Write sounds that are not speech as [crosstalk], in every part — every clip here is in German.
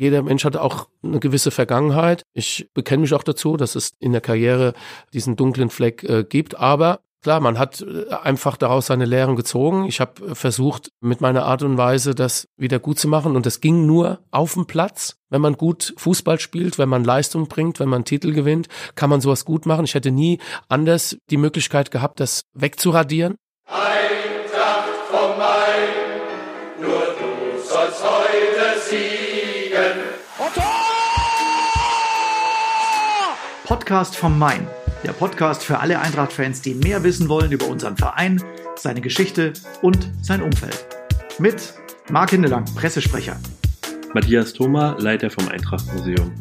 jeder Mensch hat auch eine gewisse Vergangenheit. Ich bekenne mich auch dazu, dass es in der Karriere diesen dunklen Fleck äh, gibt. Aber Klar, man hat äh, einfach daraus seine Lehren gezogen. Ich habe versucht, mit meiner Art und Weise das wieder gut zu machen. Und das ging nur auf dem Platz. Wenn man gut Fußball spielt, wenn man Leistung bringt, wenn man Titel gewinnt, kann man sowas gut machen. Ich hätte nie anders die Möglichkeit gehabt, das wegzuradieren. Podcast vom Main der Podcast für alle Eintracht-Fans, die mehr wissen wollen über unseren Verein, seine Geschichte und sein Umfeld. Mit Marc Hindelang, Pressesprecher. Matthias Thoma, Leiter vom Eintracht-Museum.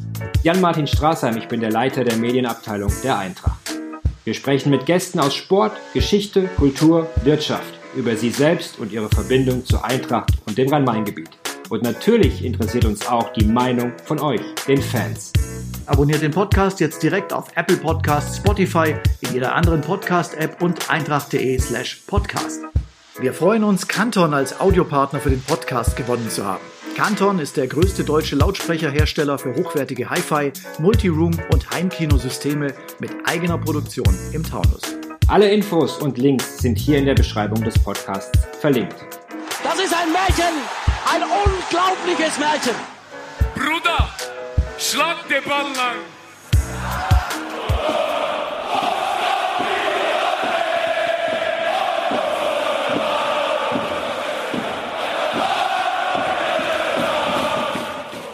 Jan-Martin Straßheim, ich bin der Leiter der Medienabteilung der Eintracht. Wir sprechen mit Gästen aus Sport, Geschichte, Kultur, Wirtschaft über sie selbst und ihre Verbindung zur Eintracht und dem Rhein-Main-Gebiet. Und natürlich interessiert uns auch die Meinung von euch, den Fans. Abonniert den Podcast jetzt direkt auf Apple Podcasts, Spotify, in jeder anderen Podcast-App und eintracht.de slash podcast. Wir freuen uns, Canton als Audiopartner für den Podcast gewonnen zu haben. Canton ist der größte deutsche Lautsprecherhersteller für hochwertige Hi-Fi, Multiroom und Heimkinosysteme mit eigener Produktion im Taunus. Alle Infos und Links sind hier in der Beschreibung des Podcasts verlinkt. Das ist ein Märchen, ein unglaubliches Märchen. Bruder! Schlag den Ball lang.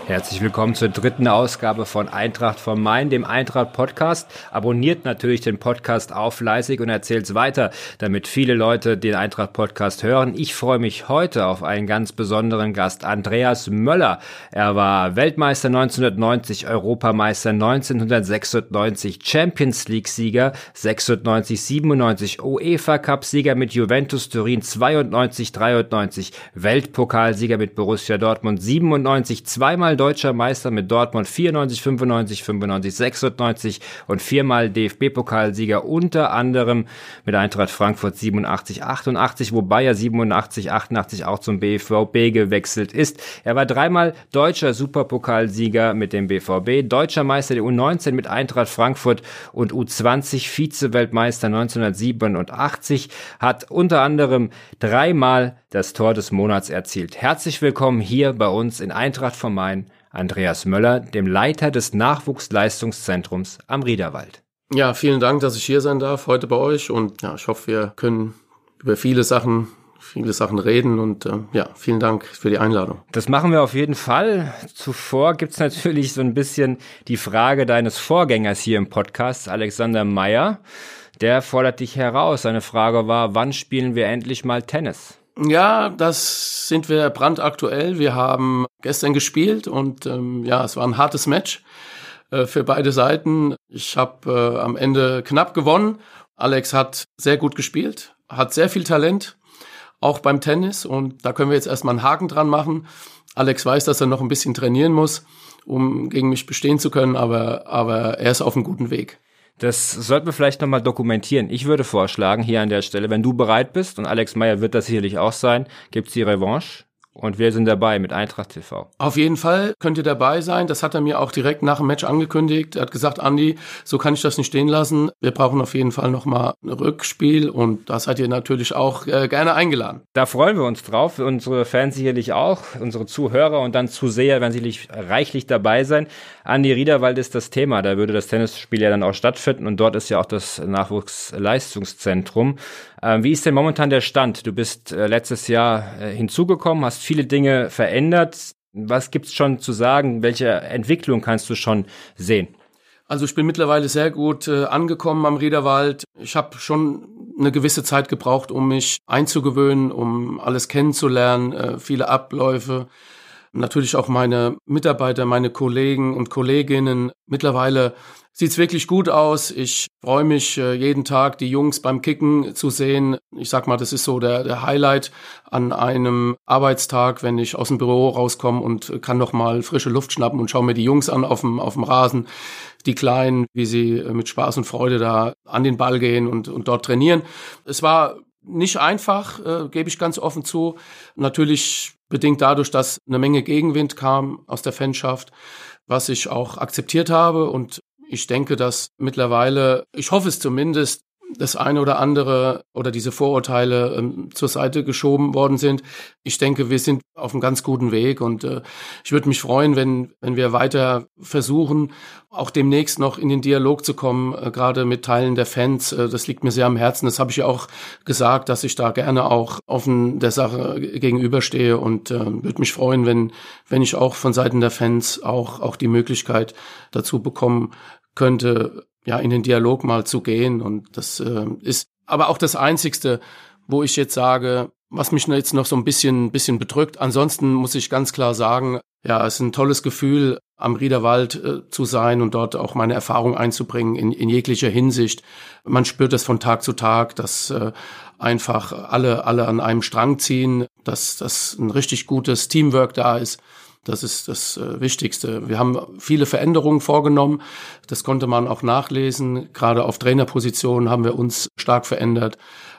Herzlich willkommen zur dritten Ausgabe von Eintracht vom Main, dem Eintracht Podcast. Abonniert natürlich den Podcast auf fleißig und erzählt es weiter, damit viele Leute den Eintracht Podcast hören. Ich freue mich heute auf einen ganz besonderen Gast, Andreas Möller. Er war Weltmeister 1990, Europameister 1996, Champions League Sieger 96, 97, UEFA Cup Sieger mit Juventus Turin 92, 93, Weltpokalsieger mit Borussia Dortmund 97, zweimal viermal deutscher Meister mit Dortmund 94, 95, 95, 96 und viermal DFB-Pokalsieger unter anderem mit Eintracht Frankfurt 87, 88, wobei er 87, 88 auch zum BVB gewechselt ist. Er war dreimal deutscher Superpokalsieger mit dem BVB, deutscher Meister der U19 mit Eintracht Frankfurt und U20 Vize-Weltmeister 1987, hat unter anderem dreimal das Tor des Monats erzielt. Herzlich willkommen hier bei uns in Eintracht vom Main, Andreas Möller, dem Leiter des Nachwuchsleistungszentrums am Riederwald. Ja, vielen Dank, dass ich hier sein darf heute bei euch und ja, ich hoffe, wir können über viele Sachen viele Sachen reden und äh, ja, vielen Dank für die Einladung. Das machen wir auf jeden Fall. Zuvor gibt's natürlich so ein bisschen die Frage deines Vorgängers hier im Podcast, Alexander Meyer. Der fordert dich heraus. Seine Frage war, wann spielen wir endlich mal Tennis? Ja, das sind wir brandaktuell. Wir haben gestern gespielt und ähm, ja, es war ein hartes Match äh, für beide Seiten. Ich habe äh, am Ende knapp gewonnen. Alex hat sehr gut gespielt, hat sehr viel Talent, auch beim Tennis und da können wir jetzt erstmal einen Haken dran machen. Alex weiß, dass er noch ein bisschen trainieren muss, um gegen mich bestehen zu können, aber, aber er ist auf einem guten Weg. Das sollten wir vielleicht nochmal dokumentieren. Ich würde vorschlagen, hier an der Stelle, wenn du bereit bist, und Alex Meyer wird das sicherlich auch sein, gibt's die Revanche. Und wir sind dabei mit Eintracht TV. Auf jeden Fall könnt ihr dabei sein. Das hat er mir auch direkt nach dem Match angekündigt. Er hat gesagt, Andi, so kann ich das nicht stehen lassen. Wir brauchen auf jeden Fall nochmal ein Rückspiel und da seid ihr natürlich auch äh, gerne eingeladen. Da freuen wir uns drauf. Unsere Fans sicherlich auch, unsere Zuhörer und dann Zuseher werden sicherlich reichlich dabei sein. Andi Riederwald ist das Thema. Da würde das Tennisspiel ja dann auch stattfinden und dort ist ja auch das Nachwuchsleistungszentrum. Ähm, wie ist denn momentan der Stand? Du bist äh, letztes Jahr äh, hinzugekommen, hast viele Dinge verändert. Was gibt's schon zu sagen? Welche Entwicklung kannst du schon sehen? Also ich bin mittlerweile sehr gut äh, angekommen am Riederwald. Ich habe schon eine gewisse Zeit gebraucht, um mich einzugewöhnen, um alles kennenzulernen, äh, viele Abläufe. Natürlich auch meine Mitarbeiter, meine Kollegen und Kolleginnen. Mittlerweile sieht's wirklich gut aus. Ich freue mich äh, jeden Tag, die Jungs beim Kicken zu sehen. Ich sag mal, das ist so der, der Highlight an einem Arbeitstag, wenn ich aus dem Büro rauskomme und kann noch mal frische Luft schnappen und schaue mir die Jungs an auf dem, auf dem Rasen, die Kleinen, wie sie äh, mit Spaß und Freude da an den Ball gehen und, und dort trainieren. Es war nicht einfach, äh, gebe ich ganz offen zu. Natürlich bedingt dadurch, dass eine Menge Gegenwind kam aus der Fanschaft, was ich auch akzeptiert habe und ich denke, dass mittlerweile, ich hoffe es zumindest, das eine oder andere oder diese Vorurteile ähm, zur Seite geschoben worden sind. Ich denke, wir sind auf einem ganz guten Weg und äh, ich würde mich freuen, wenn, wenn wir weiter versuchen, auch demnächst noch in den Dialog zu kommen, äh, gerade mit Teilen der Fans. Äh, das liegt mir sehr am Herzen. Das habe ich ja auch gesagt, dass ich da gerne auch offen der Sache gegenüberstehe und äh, würde mich freuen, wenn, wenn ich auch von Seiten der Fans auch, auch die Möglichkeit dazu bekommen könnte, ja, in den Dialog mal zu gehen. Und das äh, ist aber auch das Einzigste, wo ich jetzt sage, was mich jetzt noch so ein bisschen, bisschen bedrückt. Ansonsten muss ich ganz klar sagen, ja, es ist ein tolles Gefühl, am Riederwald äh, zu sein und dort auch meine Erfahrung einzubringen in, in jeglicher Hinsicht. Man spürt es von Tag zu Tag, dass äh, einfach alle, alle an einem Strang ziehen, dass, dass ein richtig gutes Teamwork da ist. Das ist das äh, Wichtigste. Wir haben viele Veränderungen vorgenommen. Das konnte man auch nachlesen. Gerade auf Trainerpositionen haben wir uns stark verändert.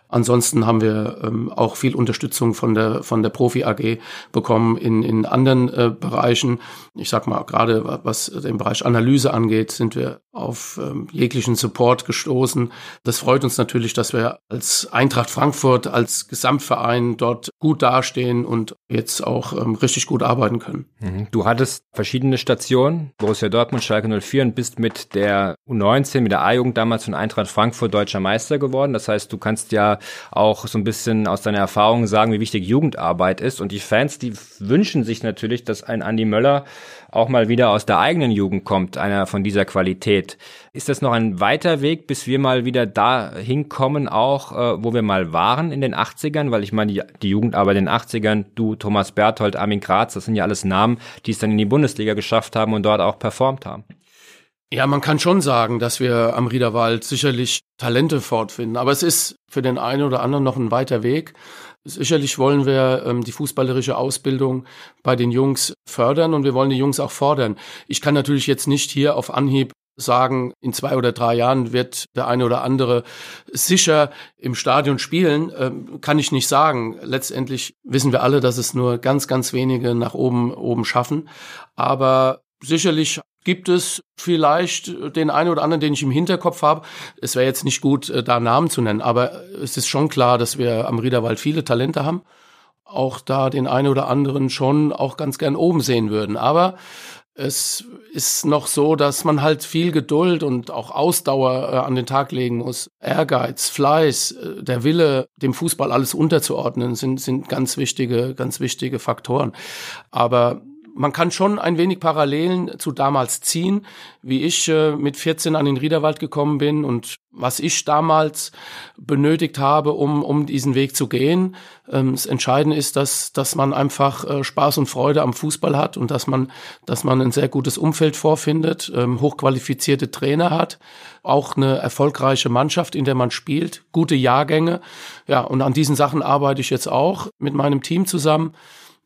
Ansonsten haben wir ähm, auch viel Unterstützung von der von der Profi AG bekommen in in anderen äh, Bereichen. Ich sag mal gerade was den Bereich Analyse angeht, sind wir auf ähm, jeglichen Support gestoßen. Das freut uns natürlich, dass wir als Eintracht Frankfurt als Gesamtverein dort gut dastehen und jetzt auch ähm, richtig gut arbeiten können. Mhm. Du hattest verschiedene Stationen, Borussia Dortmund, Schalke 04 und bist mit der U19, mit der A-Jugend damals von Eintracht Frankfurt deutscher Meister geworden. Das heißt, du kannst ja auch so ein bisschen aus deiner Erfahrung sagen, wie wichtig Jugendarbeit ist. Und die Fans, die wünschen sich natürlich, dass ein Andi Möller auch mal wieder aus der eigenen Jugend kommt, einer von dieser Qualität. Ist das noch ein weiter Weg, bis wir mal wieder da hinkommen, auch äh, wo wir mal waren in den 80ern? Weil ich meine, die, die Jugendarbeit in den 80ern, du, Thomas Berthold, Armin Graz, das sind ja alles Namen, die es dann in die Bundesliga geschafft haben und dort auch performt haben. Ja, man kann schon sagen, dass wir am Riederwald sicherlich Talente fortfinden. Aber es ist für den einen oder anderen noch ein weiter Weg. Sicherlich wollen wir ähm, die fußballerische Ausbildung bei den Jungs fördern und wir wollen die Jungs auch fordern. Ich kann natürlich jetzt nicht hier auf Anhieb sagen, in zwei oder drei Jahren wird der eine oder andere sicher im Stadion spielen, ähm, kann ich nicht sagen. Letztendlich wissen wir alle, dass es nur ganz, ganz wenige nach oben, oben schaffen. Aber sicherlich gibt es vielleicht den einen oder anderen, den ich im Hinterkopf habe. Es wäre jetzt nicht gut, äh, da Namen zu nennen, aber es ist schon klar, dass wir am Riederwald viele Talente haben. Auch da den einen oder anderen schon auch ganz gern oben sehen würden. Aber es ist noch so, dass man halt viel Geduld und auch Ausdauer äh, an den Tag legen muss. Ehrgeiz, Fleiß, äh, der Wille, dem Fußball alles unterzuordnen, sind, sind ganz wichtige, ganz wichtige Faktoren. Aber man kann schon ein wenig Parallelen zu damals ziehen, wie ich äh, mit 14 an den Riederwald gekommen bin und was ich damals benötigt habe, um, um diesen Weg zu gehen. Ähm, das Entscheidende ist, dass, dass man einfach äh, Spaß und Freude am Fußball hat und dass man, dass man ein sehr gutes Umfeld vorfindet, ähm, hochqualifizierte Trainer hat, auch eine erfolgreiche Mannschaft, in der man spielt, gute Jahrgänge. Ja, und an diesen Sachen arbeite ich jetzt auch mit meinem Team zusammen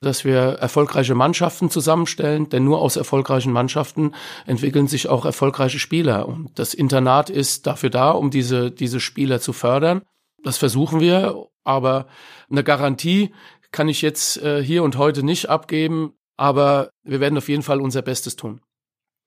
dass wir erfolgreiche Mannschaften zusammenstellen, denn nur aus erfolgreichen Mannschaften entwickeln sich auch erfolgreiche Spieler. Und das Internat ist dafür da, um diese, diese Spieler zu fördern. Das versuchen wir, aber eine Garantie kann ich jetzt äh, hier und heute nicht abgeben, aber wir werden auf jeden Fall unser Bestes tun.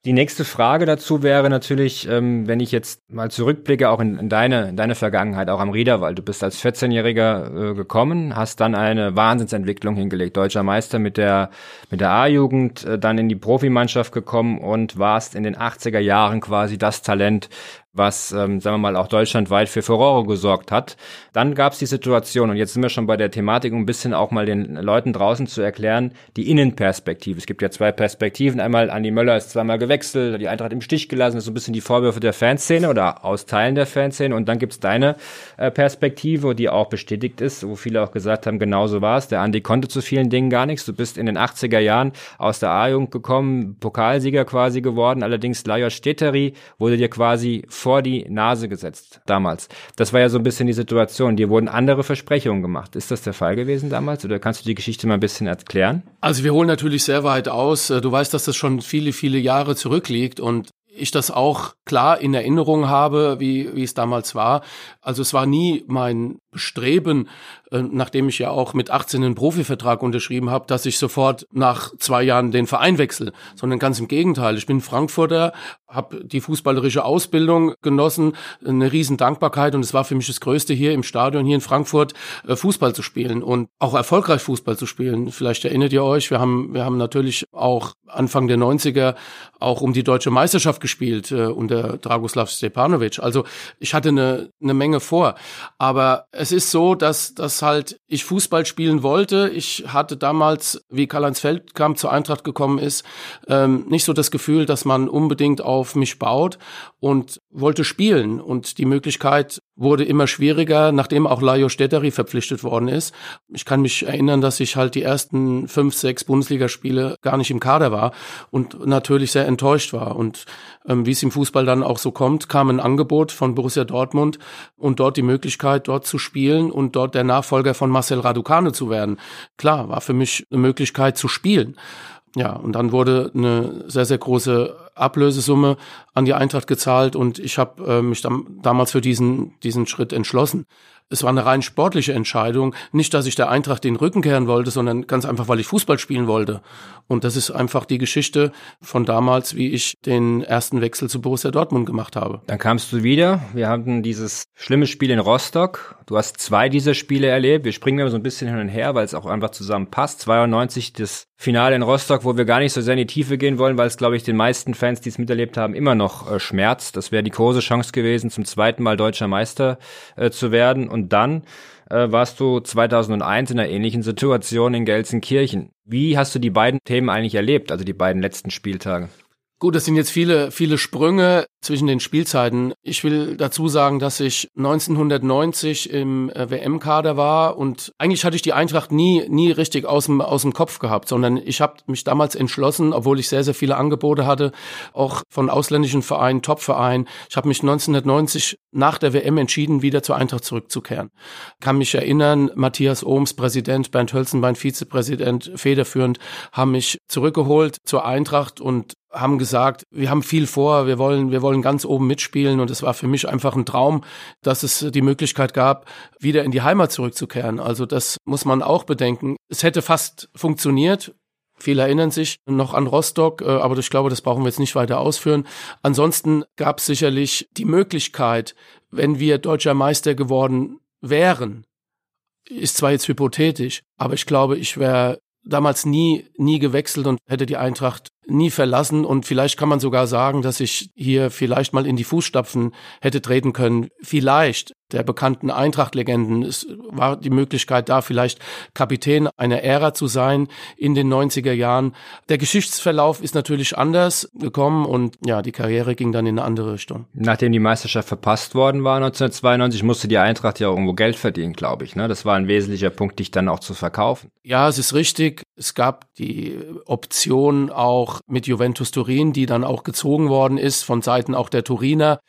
Die nächste Frage dazu wäre natürlich, ähm, wenn ich jetzt mal zurückblicke, auch in, in, deine, in deine Vergangenheit, auch am Riederwald. Du bist als 14-Jähriger äh, gekommen, hast dann eine Wahnsinnsentwicklung hingelegt. Deutscher Meister mit der, mit der A-Jugend, äh, dann in die Profimannschaft gekommen und warst in den 80er Jahren quasi das Talent, was, ähm, sagen wir mal, auch deutschlandweit für Furore gesorgt hat. Dann gab es die Situation, und jetzt sind wir schon bei der Thematik, um ein bisschen auch mal den Leuten draußen zu erklären, die Innenperspektive. Es gibt ja zwei Perspektiven. Einmal, Andi Möller ist zweimal gewechselt, die Eintracht im Stich gelassen, das ist so ein bisschen die Vorwürfe der Fanszene oder aus Teilen der Fanszene. Und dann gibt's deine äh, Perspektive, die auch bestätigt ist, wo viele auch gesagt haben, genauso war es. Der Andi konnte zu vielen Dingen gar nichts. Du bist in den 80er Jahren aus der A-Jugend gekommen, Pokalsieger quasi geworden. Allerdings Lajos Steteri wurde dir quasi vor die Nase gesetzt damals. Das war ja so ein bisschen die Situation. Dir wurden andere Versprechungen gemacht. Ist das der Fall gewesen damals oder kannst du die Geschichte mal ein bisschen erklären? Also wir holen natürlich sehr weit aus. Du weißt, dass das schon viele, viele Jahre zurückliegt und ich das auch klar in Erinnerung habe, wie, wie es damals war. Also es war nie mein, bestreben, äh, nachdem ich ja auch mit 18 einen Profivertrag unterschrieben habe, dass ich sofort nach zwei Jahren den Verein wechsle, sondern ganz im Gegenteil. Ich bin Frankfurter, habe die fußballerische Ausbildung genossen, eine riesen Dankbarkeit und es war für mich das Größte hier im Stadion hier in Frankfurt äh, Fußball zu spielen und auch erfolgreich Fußball zu spielen. Vielleicht erinnert ihr euch, wir haben wir haben natürlich auch Anfang der 90er auch um die deutsche Meisterschaft gespielt äh, unter Dragoslav Stepanovic. Also ich hatte eine, eine Menge vor, aber es ist so, dass, dass halt ich Fußball spielen wollte. Ich hatte damals, wie Karl-Heinz Feldkamp zur Eintracht gekommen ist, ähm, nicht so das Gefühl, dass man unbedingt auf mich baut und wollte spielen. Und die Möglichkeit wurde immer schwieriger, nachdem auch Lajo Stetteri verpflichtet worden ist. Ich kann mich erinnern, dass ich halt die ersten fünf, sechs Bundesligaspiele gar nicht im Kader war und natürlich sehr enttäuscht war. Und ähm, wie es im Fußball dann auch so kommt, kam ein Angebot von Borussia Dortmund und dort die Möglichkeit, dort zu spielen und dort der Nachfolger von Marcel Raducane zu werden. Klar, war für mich eine Möglichkeit zu spielen. Ja, und dann wurde eine sehr, sehr große Ablösesumme an die Eintracht gezahlt und ich habe äh, mich dann, damals für diesen, diesen Schritt entschlossen. Es war eine rein sportliche Entscheidung. Nicht, dass ich der Eintracht den Rücken kehren wollte, sondern ganz einfach, weil ich Fußball spielen wollte. Und das ist einfach die Geschichte von damals, wie ich den ersten Wechsel zu Borussia Dortmund gemacht habe. Dann kamst du wieder. Wir hatten dieses schlimme Spiel in Rostock. Du hast zwei dieser Spiele erlebt. Wir springen immer so ein bisschen hin und her, weil es auch einfach zusammen passt. 92 das Finale in Rostock, wo wir gar nicht so sehr in die Tiefe gehen wollen, weil es, glaube ich, den meisten Fans, die es miterlebt haben, immer noch äh, schmerzt. Das wäre die große Chance gewesen, zum zweiten Mal deutscher Meister äh, zu werden. Und dann äh, warst du 2001 in einer ähnlichen Situation in Gelsenkirchen. Wie hast du die beiden Themen eigentlich erlebt, also die beiden letzten Spieltage? Gut, das sind jetzt viele, viele Sprünge zwischen den Spielzeiten. Ich will dazu sagen, dass ich 1990 im äh, WM-Kader war und eigentlich hatte ich die Eintracht nie, nie richtig aus dem, aus dem Kopf gehabt, sondern ich habe mich damals entschlossen, obwohl ich sehr, sehr viele Angebote hatte, auch von ausländischen Vereinen, Top-Vereinen. Ich habe mich 1990 nach der WM entschieden, wieder zur Eintracht zurückzukehren. Kann mich erinnern, Matthias Ohms, Präsident, Bernd Hölzenbein, Vizepräsident, federführend, haben mich zurückgeholt zur Eintracht und haben gesagt, wir haben viel vor, wir wollen, wir wollen ganz oben mitspielen und es war für mich einfach ein Traum, dass es die Möglichkeit gab, wieder in die Heimat zurückzukehren. Also das muss man auch bedenken. Es hätte fast funktioniert. Viele erinnern sich noch an Rostock, äh, aber ich glaube, das brauchen wir jetzt nicht weiter ausführen. Ansonsten gab es sicherlich die Möglichkeit, wenn wir deutscher Meister geworden wären, ist zwar jetzt hypothetisch, aber ich glaube, ich wäre damals nie, nie gewechselt und hätte die Eintracht nie verlassen und vielleicht kann man sogar sagen, dass ich hier vielleicht mal in die Fußstapfen hätte treten können. Vielleicht der bekannten Eintracht-Legenden. Es war die Möglichkeit da, vielleicht Kapitän einer Ära zu sein in den 90er Jahren. Der Geschichtsverlauf ist natürlich anders gekommen und ja, die Karriere ging dann in eine andere Richtung. Nachdem die Meisterschaft verpasst worden war 1992, musste die Eintracht ja irgendwo Geld verdienen, glaube ich. Ne? Das war ein wesentlicher Punkt, dich dann auch zu verkaufen. Ja, es ist richtig. Es gab die Option auch mit Juventus Turin, die dann auch gezogen worden ist von Seiten auch der Turiner.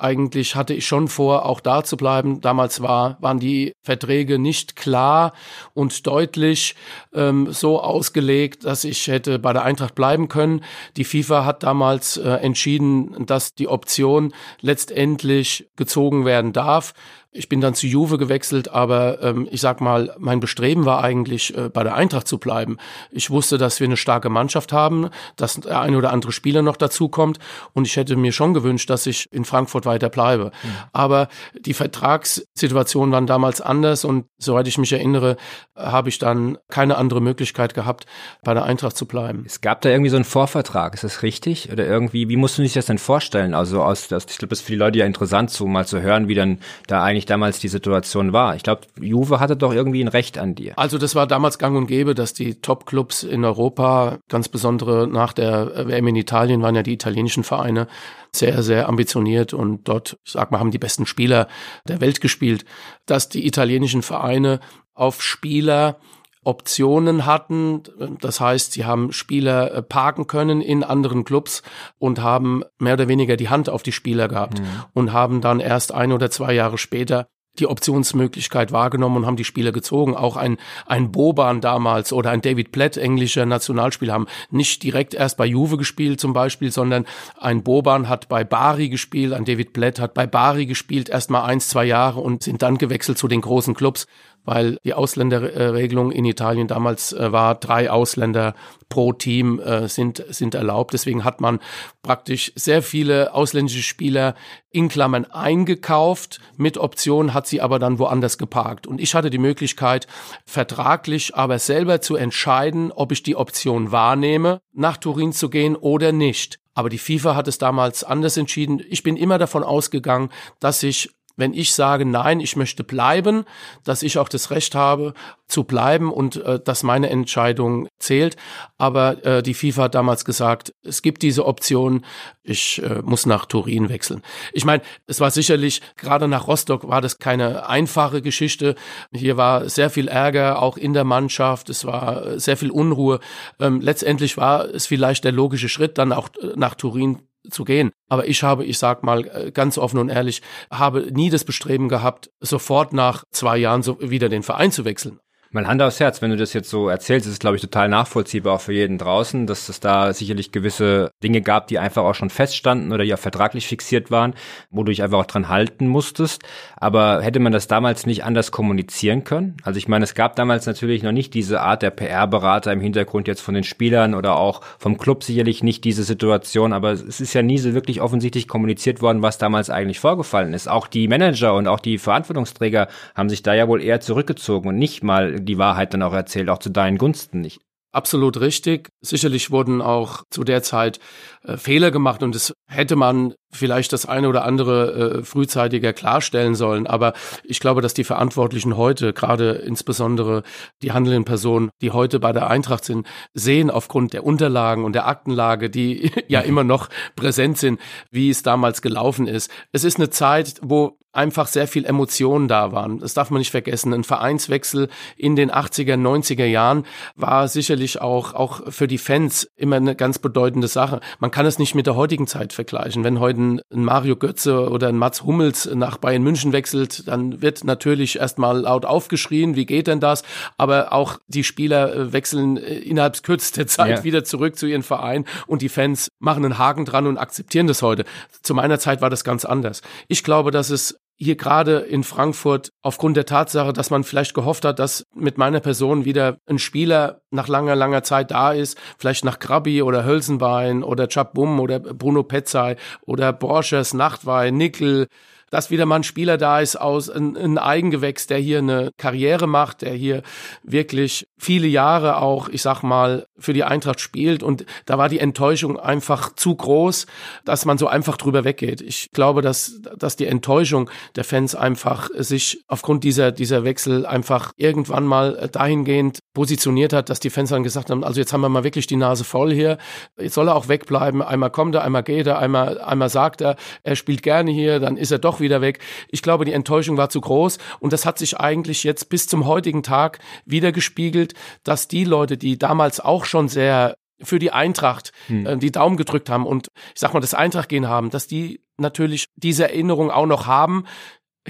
Eigentlich hatte ich schon vor, auch da zu bleiben. Damals war, waren die Verträge nicht klar und deutlich ähm, so ausgelegt, dass ich hätte bei der Eintracht bleiben können. Die FIFA hat damals äh, entschieden, dass die Option letztendlich gezogen werden darf. Ich bin dann zu Juve gewechselt, aber ähm, ich sag mal, mein Bestreben war eigentlich, äh, bei der Eintracht zu bleiben. Ich wusste, dass wir eine starke Mannschaft haben, dass der eine oder andere Spieler noch dazukommt und ich hätte mir schon gewünscht, dass ich in Frankfurt weiter bleibe. Mhm. Aber die Vertragssituationen waren damals anders und soweit ich mich erinnere, habe ich dann keine andere Möglichkeit gehabt, bei der Eintracht zu bleiben. Es gab da irgendwie so einen Vorvertrag, ist das richtig? Oder irgendwie, wie musst du dich das denn vorstellen? Also aus, das, ich glaube, das ist für die Leute ja interessant, so mal zu hören, wie dann da eigentlich damals die Situation war. Ich glaube, Juve hatte doch irgendwie ein Recht an dir. Also das war damals gang und gäbe, dass die Top-Clubs in Europa, ganz besondere nach der WM in Italien, waren ja die italienischen Vereine sehr, sehr ambitioniert und dort, ich sag mal, haben die besten Spieler der Welt gespielt, dass die italienischen Vereine auf Spieler Optionen hatten. Das heißt, sie haben Spieler äh, parken können in anderen Clubs und haben mehr oder weniger die Hand auf die Spieler gehabt mhm. und haben dann erst ein oder zwei Jahre später die Optionsmöglichkeit wahrgenommen und haben die Spieler gezogen. Auch ein, ein Boban damals oder ein David Platt, englischer Nationalspieler, haben nicht direkt erst bei Juve gespielt zum Beispiel, sondern ein Boban hat bei Bari gespielt, ein David Platt hat bei Bari gespielt, erst mal eins, zwei Jahre und sind dann gewechselt zu den großen Clubs weil die Ausländerregelung in Italien damals äh, war, drei Ausländer pro Team äh, sind, sind erlaubt. Deswegen hat man praktisch sehr viele ausländische Spieler in Klammern eingekauft, mit Option hat sie aber dann woanders geparkt. Und ich hatte die Möglichkeit, vertraglich aber selber zu entscheiden, ob ich die Option wahrnehme, nach Turin zu gehen oder nicht. Aber die FIFA hat es damals anders entschieden. Ich bin immer davon ausgegangen, dass ich wenn ich sage, nein, ich möchte bleiben, dass ich auch das Recht habe zu bleiben und äh, dass meine Entscheidung zählt. Aber äh, die FIFA hat damals gesagt, es gibt diese Option, ich äh, muss nach Turin wechseln. Ich meine, es war sicherlich, gerade nach Rostock war das keine einfache Geschichte. Hier war sehr viel Ärger, auch in der Mannschaft, es war sehr viel Unruhe. Ähm, letztendlich war es vielleicht der logische Schritt, dann auch äh, nach Turin zu gehen. Aber ich habe, ich sag mal äh, ganz offen und ehrlich, habe nie das Bestreben gehabt, sofort nach zwei Jahren so wieder den Verein zu wechseln. Mal Hand aufs Herz, wenn du das jetzt so erzählst, ist es, glaube ich, total nachvollziehbar auch für jeden draußen, dass es da sicherlich gewisse Dinge gab, die einfach auch schon feststanden oder ja vertraglich fixiert waren, wo du dich einfach auch dran halten musstest. Aber hätte man das damals nicht anders kommunizieren können? Also ich meine, es gab damals natürlich noch nicht diese Art der PR-Berater im Hintergrund jetzt von den Spielern oder auch vom Club sicherlich nicht diese Situation, aber es ist ja nie so wirklich offensichtlich kommuniziert worden, was damals eigentlich vorgefallen ist. Auch die Manager und auch die Verantwortungsträger haben sich da ja wohl eher zurückgezogen und nicht mal die Wahrheit dann auch erzählt, auch zu deinen Gunsten nicht. Absolut richtig. Sicherlich wurden auch zu der Zeit äh, Fehler gemacht und es hätte man vielleicht das eine oder andere äh, frühzeitiger klarstellen sollen. Aber ich glaube, dass die Verantwortlichen heute, gerade insbesondere die handelnden Personen, die heute bei der Eintracht sind, sehen aufgrund der Unterlagen und der Aktenlage, die [laughs] ja immer noch präsent sind, wie es damals gelaufen ist. Es ist eine Zeit, wo einfach sehr viel Emotionen da waren. Das darf man nicht vergessen. Ein Vereinswechsel in den 80er, 90er Jahren war sicherlich auch, auch für die Fans immer eine ganz bedeutende Sache. Man kann es nicht mit der heutigen Zeit vergleichen. Wenn heute ein Mario Götze oder ein Mats Hummels nach Bayern München wechselt, dann wird natürlich erstmal laut aufgeschrien, wie geht denn das? Aber auch die Spieler äh, wechseln äh, innerhalb kürzester [laughs] Zeit ja. wieder zurück zu ihren Verein und die Fans machen einen Haken dran und akzeptieren das heute. Zu meiner Zeit war das ganz anders. Ich glaube, dass es hier gerade in Frankfurt aufgrund der Tatsache, dass man vielleicht gehofft hat, dass mit meiner Person wieder ein Spieler nach langer, langer Zeit da ist, vielleicht nach Krabi oder Hölzenbein oder Bum oder Bruno Petzai oder Borschers, Nachtwein, Nickel, dass wieder mal ein Spieler da ist aus ein, ein Eigengewächs, der hier eine Karriere macht, der hier wirklich viele Jahre auch, ich sag mal, für die Eintracht spielt und da war die Enttäuschung einfach zu groß, dass man so einfach drüber weggeht. Ich glaube, dass, dass die Enttäuschung der Fans einfach sich aufgrund dieser, dieser Wechsel einfach irgendwann mal dahingehend positioniert hat, dass die Fans dann gesagt haben, also jetzt haben wir mal wirklich die Nase voll hier, jetzt soll er auch wegbleiben, einmal kommt er, einmal geht er, einmal, einmal sagt er, er spielt gerne hier, dann ist er doch wieder weg. Ich glaube, die Enttäuschung war zu groß und das hat sich eigentlich jetzt bis zum heutigen Tag wieder gespiegelt, dass die Leute, die damals auch schon sehr für die Eintracht hm. äh, die Daumen gedrückt haben und ich sag mal das Eintracht gehen haben, dass die natürlich diese Erinnerung auch noch haben,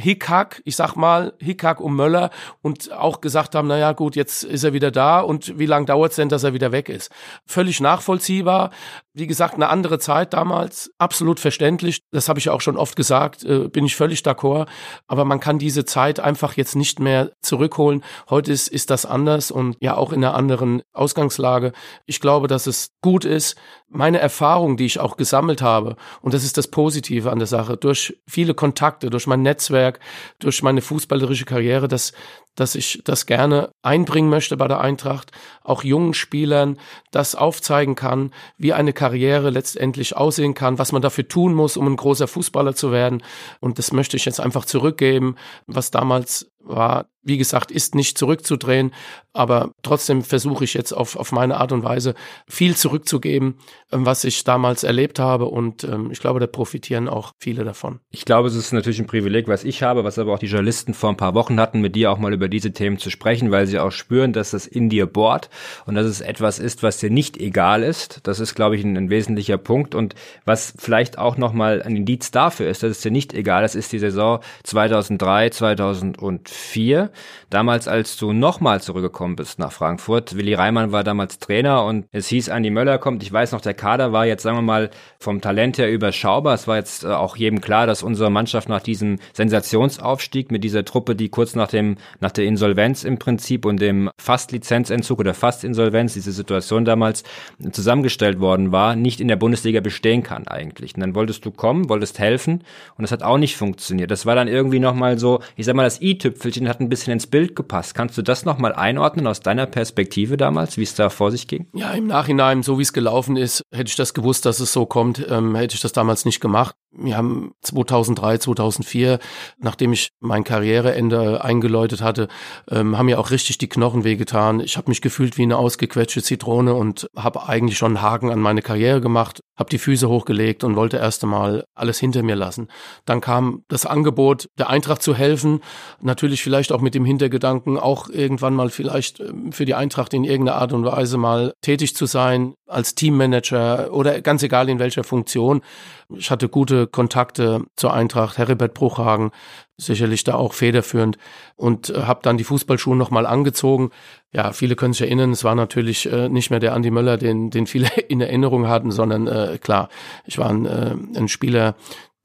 Hickhack, ich sag mal, Hickhack um Möller und auch gesagt haben, naja gut, jetzt ist er wieder da und wie lange dauert es denn, dass er wieder weg ist? Völlig nachvollziehbar. Wie gesagt, eine andere Zeit damals, absolut verständlich. Das habe ich auch schon oft gesagt, äh, bin ich völlig d'accord. Aber man kann diese Zeit einfach jetzt nicht mehr zurückholen. Heute ist, ist das anders und ja auch in einer anderen Ausgangslage. Ich glaube, dass es gut ist, meine Erfahrung, die ich auch gesammelt habe, und das ist das Positive an der Sache, durch viele Kontakte, durch mein Netzwerk, durch meine fußballerische Karriere, dass, dass ich das gerne einbringen möchte bei der Eintracht, auch jungen Spielern das aufzeigen kann, wie eine Karriere letztendlich aussehen kann, was man dafür tun muss, um ein großer Fußballer zu werden. Und das möchte ich jetzt einfach zurückgeben, was damals war, wie gesagt, ist nicht zurückzudrehen, aber trotzdem versuche ich jetzt auf, auf meine Art und Weise viel zurückzugeben, ähm, was ich damals erlebt habe und ähm, ich glaube, da profitieren auch viele davon. Ich glaube, es ist natürlich ein Privileg, was ich habe, was aber auch die Journalisten vor ein paar Wochen hatten, mit dir auch mal über diese Themen zu sprechen, weil sie auch spüren, dass das in dir bohrt und dass es etwas ist, was dir nicht egal ist. Das ist, glaube ich, ein, ein wesentlicher Punkt und was vielleicht auch nochmal ein Indiz dafür ist, dass es dir nicht egal ist, ist die Saison 2003, 2004. Damals, als du nochmal zurückgekommen bist nach Frankfurt. Willi Reimann war damals Trainer und es hieß, Andi Möller kommt. Ich weiß noch, der Kader war jetzt, sagen wir mal, vom Talent her überschaubar. Es war jetzt äh, auch jedem klar, dass unsere Mannschaft nach diesem Sensationsaufstieg mit dieser Truppe, die kurz nach dem, nach der Insolvenz im Prinzip und dem Fast-Lizenzentzug oder Fast-Insolvenz, diese Situation damals zusammengestellt worden war, nicht in der Bundesliga bestehen kann eigentlich. Und dann wolltest du kommen, wolltest helfen und das hat auch nicht funktioniert. Das war dann irgendwie nochmal so, ich sag mal, das i-Tüpfelchen hat ein bisschen ins Bild gepasst. Kannst du das nochmal einordnen aus deiner Perspektive damals, wie es da vor sich ging? Ja, im Nachhinein, so wie es gelaufen ist, hätte ich das gewusst, dass es so kommt, ähm, hätte ich das damals nicht gemacht. Wir haben 2003, 2004, nachdem ich mein Karriereende eingeläutet hatte, ähm, haben mir auch richtig die Knochen wehgetan. Ich habe mich gefühlt wie eine ausgequetschte Zitrone und habe eigentlich schon einen Haken an meine Karriere gemacht, habe die Füße hochgelegt und wollte erst einmal alles hinter mir lassen. Dann kam das Angebot, der Eintracht zu helfen, natürlich vielleicht auch mit dem Hintergedanken, auch irgendwann mal vielleicht ähm, für die Eintracht in irgendeiner Art und Weise mal tätig zu sein, als Teammanager oder ganz egal in welcher Funktion. Ich hatte gute Kontakte zur Eintracht, Heribert Bruchhagen, sicherlich da auch federführend und äh, habe dann die Fußballschuhe nochmal angezogen. Ja, viele können sich erinnern, es war natürlich äh, nicht mehr der Andi Möller, den, den viele [laughs] in Erinnerung hatten, sondern äh, klar, ich war ein, äh, ein Spieler,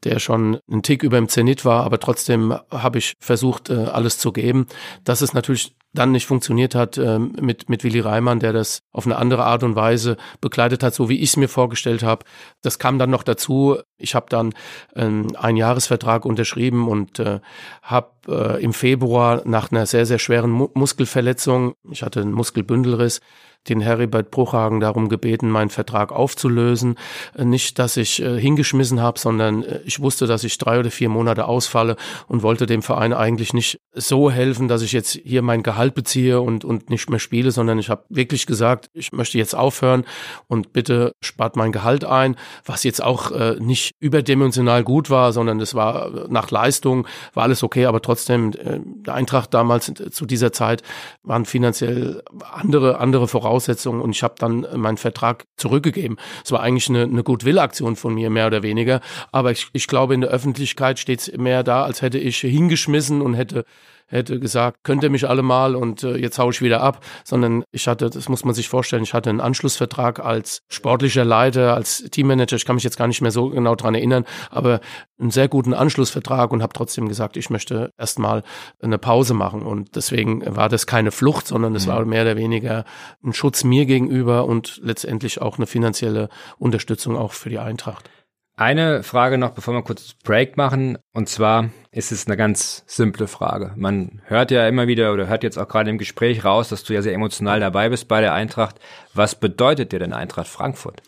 der schon einen Tick über dem Zenit war, aber trotzdem habe ich versucht, äh, alles zu geben. Dass es natürlich dann nicht funktioniert hat ähm, mit, mit Willi Reimann, der das auf eine andere Art und Weise begleitet hat, so wie ich es mir vorgestellt habe. Das kam dann noch dazu. Ich habe dann ähm, einen Jahresvertrag unterschrieben und äh, habe äh, im Februar nach einer sehr, sehr schweren Mu Muskelverletzung, ich hatte einen Muskelbündelriss, den Heribert Bruchhagen darum gebeten, meinen Vertrag aufzulösen. Äh, nicht, dass ich äh, hingeschmissen habe, sondern äh, ich wusste, dass ich drei oder vier Monate ausfalle und wollte dem Verein eigentlich nicht so helfen, dass ich jetzt hier mein Gehalt beziehe und, und nicht mehr spiele, sondern ich habe wirklich gesagt, ich möchte jetzt aufhören und bitte spart mein Gehalt ein, was jetzt auch äh, nicht überdimensional gut war, sondern es war nach Leistung, war alles okay, aber trotzdem, äh, der Eintracht damals zu dieser Zeit waren finanziell andere, andere Voraussetzungen und ich habe dann meinen Vertrag zurückgegeben. Es war eigentlich eine, eine Goodwill-Aktion von mir, mehr oder weniger. Aber ich, ich glaube, in der Öffentlichkeit steht es mehr da, als hätte ich hingeschmissen und hätte hätte gesagt, könnt ihr mich alle mal und äh, jetzt hau ich wieder ab, sondern ich hatte, das muss man sich vorstellen, ich hatte einen Anschlussvertrag als sportlicher Leiter, als Teammanager, ich kann mich jetzt gar nicht mehr so genau dran erinnern, aber einen sehr guten Anschlussvertrag und habe trotzdem gesagt, ich möchte erstmal eine Pause machen und deswegen war das keine Flucht, sondern es mhm. war mehr oder weniger ein Schutz mir gegenüber und letztendlich auch eine finanzielle Unterstützung auch für die Eintracht. Eine Frage noch, bevor wir kurz Break machen. Und zwar ist es eine ganz simple Frage. Man hört ja immer wieder oder hört jetzt auch gerade im Gespräch raus, dass du ja sehr emotional dabei bist bei der Eintracht. Was bedeutet dir denn Eintracht Frankfurt?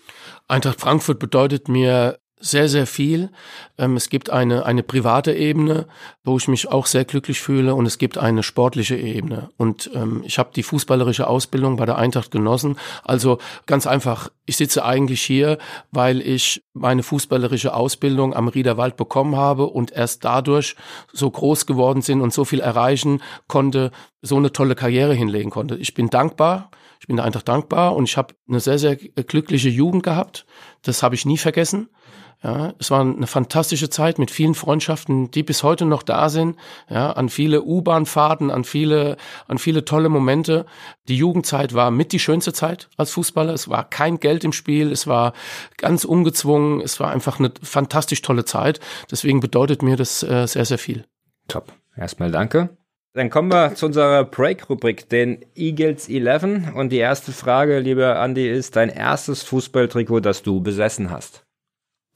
Eintracht Frankfurt bedeutet mir sehr, sehr viel. Ähm, es gibt eine, eine private Ebene, wo ich mich auch sehr glücklich fühle und es gibt eine sportliche Ebene. Und ähm, ich habe die fußballerische Ausbildung bei der Eintracht genossen. Also ganz einfach, ich sitze eigentlich hier, weil ich meine fußballerische Ausbildung am Riederwald bekommen habe und erst dadurch so groß geworden sind und so viel erreichen konnte, so eine tolle Karriere hinlegen konnte. Ich bin dankbar. Ich bin der Eintracht dankbar und ich habe eine sehr, sehr glückliche Jugend gehabt. Das habe ich nie vergessen. Ja, es war eine fantastische Zeit mit vielen Freundschaften, die bis heute noch da sind. Ja, an viele U-Bahn-Fahrten, an viele, an viele tolle Momente. Die Jugendzeit war mit die schönste Zeit als Fußballer. Es war kein Geld im Spiel. Es war ganz ungezwungen. Es war einfach eine fantastisch tolle Zeit. Deswegen bedeutet mir das äh, sehr, sehr viel. Top. Erstmal danke. Dann kommen wir zu unserer Break-Rubrik, den Eagles 11. Und die erste Frage, lieber Andy, ist dein erstes Fußballtrikot, das du besessen hast.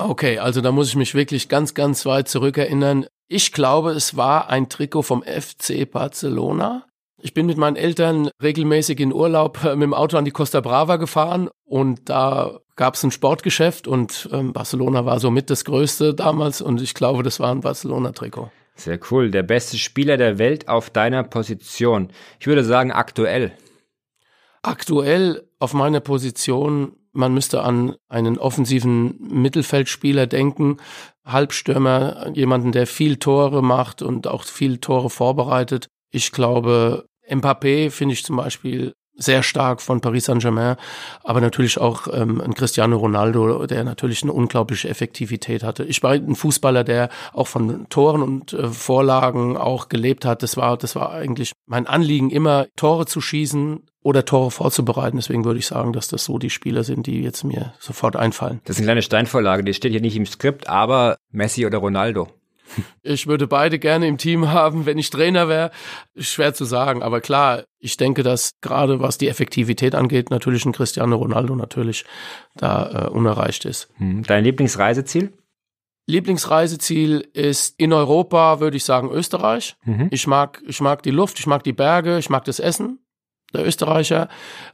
Okay, also da muss ich mich wirklich ganz, ganz weit zurückerinnern. Ich glaube, es war ein Trikot vom FC Barcelona. Ich bin mit meinen Eltern regelmäßig in Urlaub äh, mit dem Auto an die Costa Brava gefahren und da gab es ein Sportgeschäft und ähm, Barcelona war somit das größte damals und ich glaube, das war ein Barcelona-Trikot. Sehr cool. Der beste Spieler der Welt auf deiner Position. Ich würde sagen aktuell. Aktuell auf meiner Position, man müsste an einen offensiven Mittelfeldspieler denken, Halbstürmer, jemanden, der viel Tore macht und auch viel Tore vorbereitet. Ich glaube, Mbappé finde ich zum Beispiel sehr stark von Paris Saint-Germain, aber natürlich auch ähm, ein Cristiano Ronaldo, der natürlich eine unglaubliche Effektivität hatte. Ich war ein Fußballer, der auch von Toren und äh, Vorlagen auch gelebt hat. Das war, das war eigentlich mein Anliegen, immer Tore zu schießen oder Tore vorzubereiten. Deswegen würde ich sagen, dass das so die Spieler sind, die jetzt mir sofort einfallen. Das ist eine kleine Steinvorlage, die steht hier nicht im Skript, aber Messi oder Ronaldo. [laughs] Ich würde beide gerne im Team haben, wenn ich Trainer wäre. Schwer zu sagen, aber klar, ich denke, dass gerade was die Effektivität angeht, natürlich ein Cristiano Ronaldo natürlich da äh, unerreicht ist. Hm. Dein Lieblingsreiseziel? Lieblingsreiseziel ist in Europa, würde ich sagen, Österreich. Mhm. Ich mag, ich mag die Luft, ich mag die Berge, ich mag das Essen der Österreicher.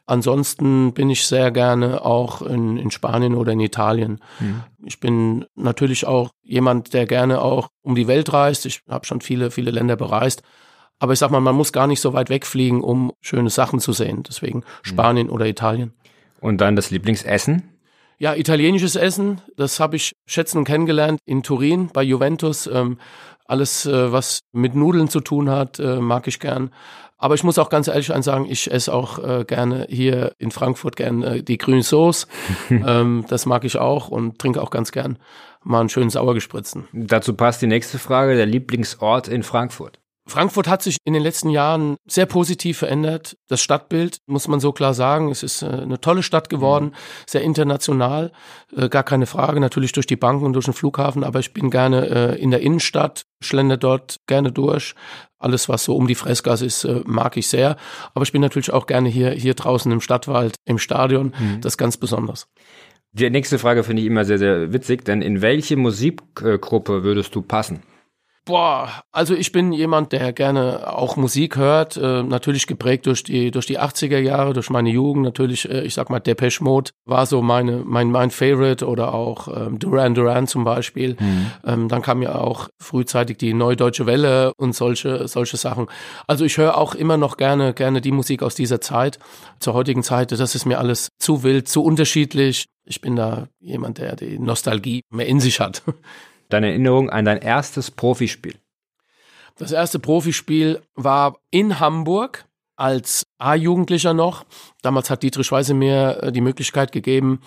Ansonsten bin ich sehr gerne auch in, in Spanien oder in Italien. Mhm. Ich bin natürlich auch jemand, der gerne auch um die Welt reist. Ich habe schon viele, viele Länder bereist. Aber ich sag mal, man muss gar nicht so weit wegfliegen, um schöne Sachen zu sehen. Deswegen mhm. Spanien mhm. oder Italien. Und dann das Lieblingsessen? Ja, italienisches Essen, das habe ich schätzen und kennengelernt in Turin bei Juventus. Ähm, alles, äh, was mit Nudeln zu tun hat, äh, mag ich gern. Aber ich muss auch ganz ehrlich sagen, ich esse auch äh, gerne hier in Frankfurt gern äh, die grüne Sauce. [laughs] ähm, das mag ich auch und trinke auch ganz gern mal einen schönen Sauergespritzen. Dazu passt die nächste Frage, der Lieblingsort in Frankfurt. Frankfurt hat sich in den letzten Jahren sehr positiv verändert. Das Stadtbild, muss man so klar sagen. Es ist äh, eine tolle Stadt geworden, sehr international, äh, gar keine Frage, natürlich durch die Banken und durch den Flughafen, aber ich bin gerne äh, in der Innenstadt, schlender dort gerne durch. Alles, was so um die Fressgasse ist, mag ich sehr. Aber ich bin natürlich auch gerne hier, hier draußen im Stadtwald, im Stadion. Mhm. Das ganz besonders. Die nächste Frage finde ich immer sehr, sehr witzig, denn in welche Musikgruppe würdest du passen? Boah, also ich bin jemand, der gerne auch Musik hört, äh, natürlich geprägt durch die durch die 80er Jahre, durch meine Jugend, natürlich, äh, ich sag mal, Depeche Mode war so meine mein mein Favorite oder auch ähm, Duran Duran zum Beispiel. Mhm. Ähm, dann kam ja auch frühzeitig die Neue Deutsche Welle und solche solche Sachen. Also ich höre auch immer noch gerne gerne die Musik aus dieser Zeit, zur heutigen Zeit. Das ist mir alles zu wild, zu unterschiedlich. Ich bin da jemand, der die Nostalgie mehr in sich hat. [laughs] Deine Erinnerung an dein erstes Profispiel? Das erste Profispiel war in Hamburg als A-Jugendlicher noch. Damals hat Dietrich Weise mir äh, die Möglichkeit gegeben,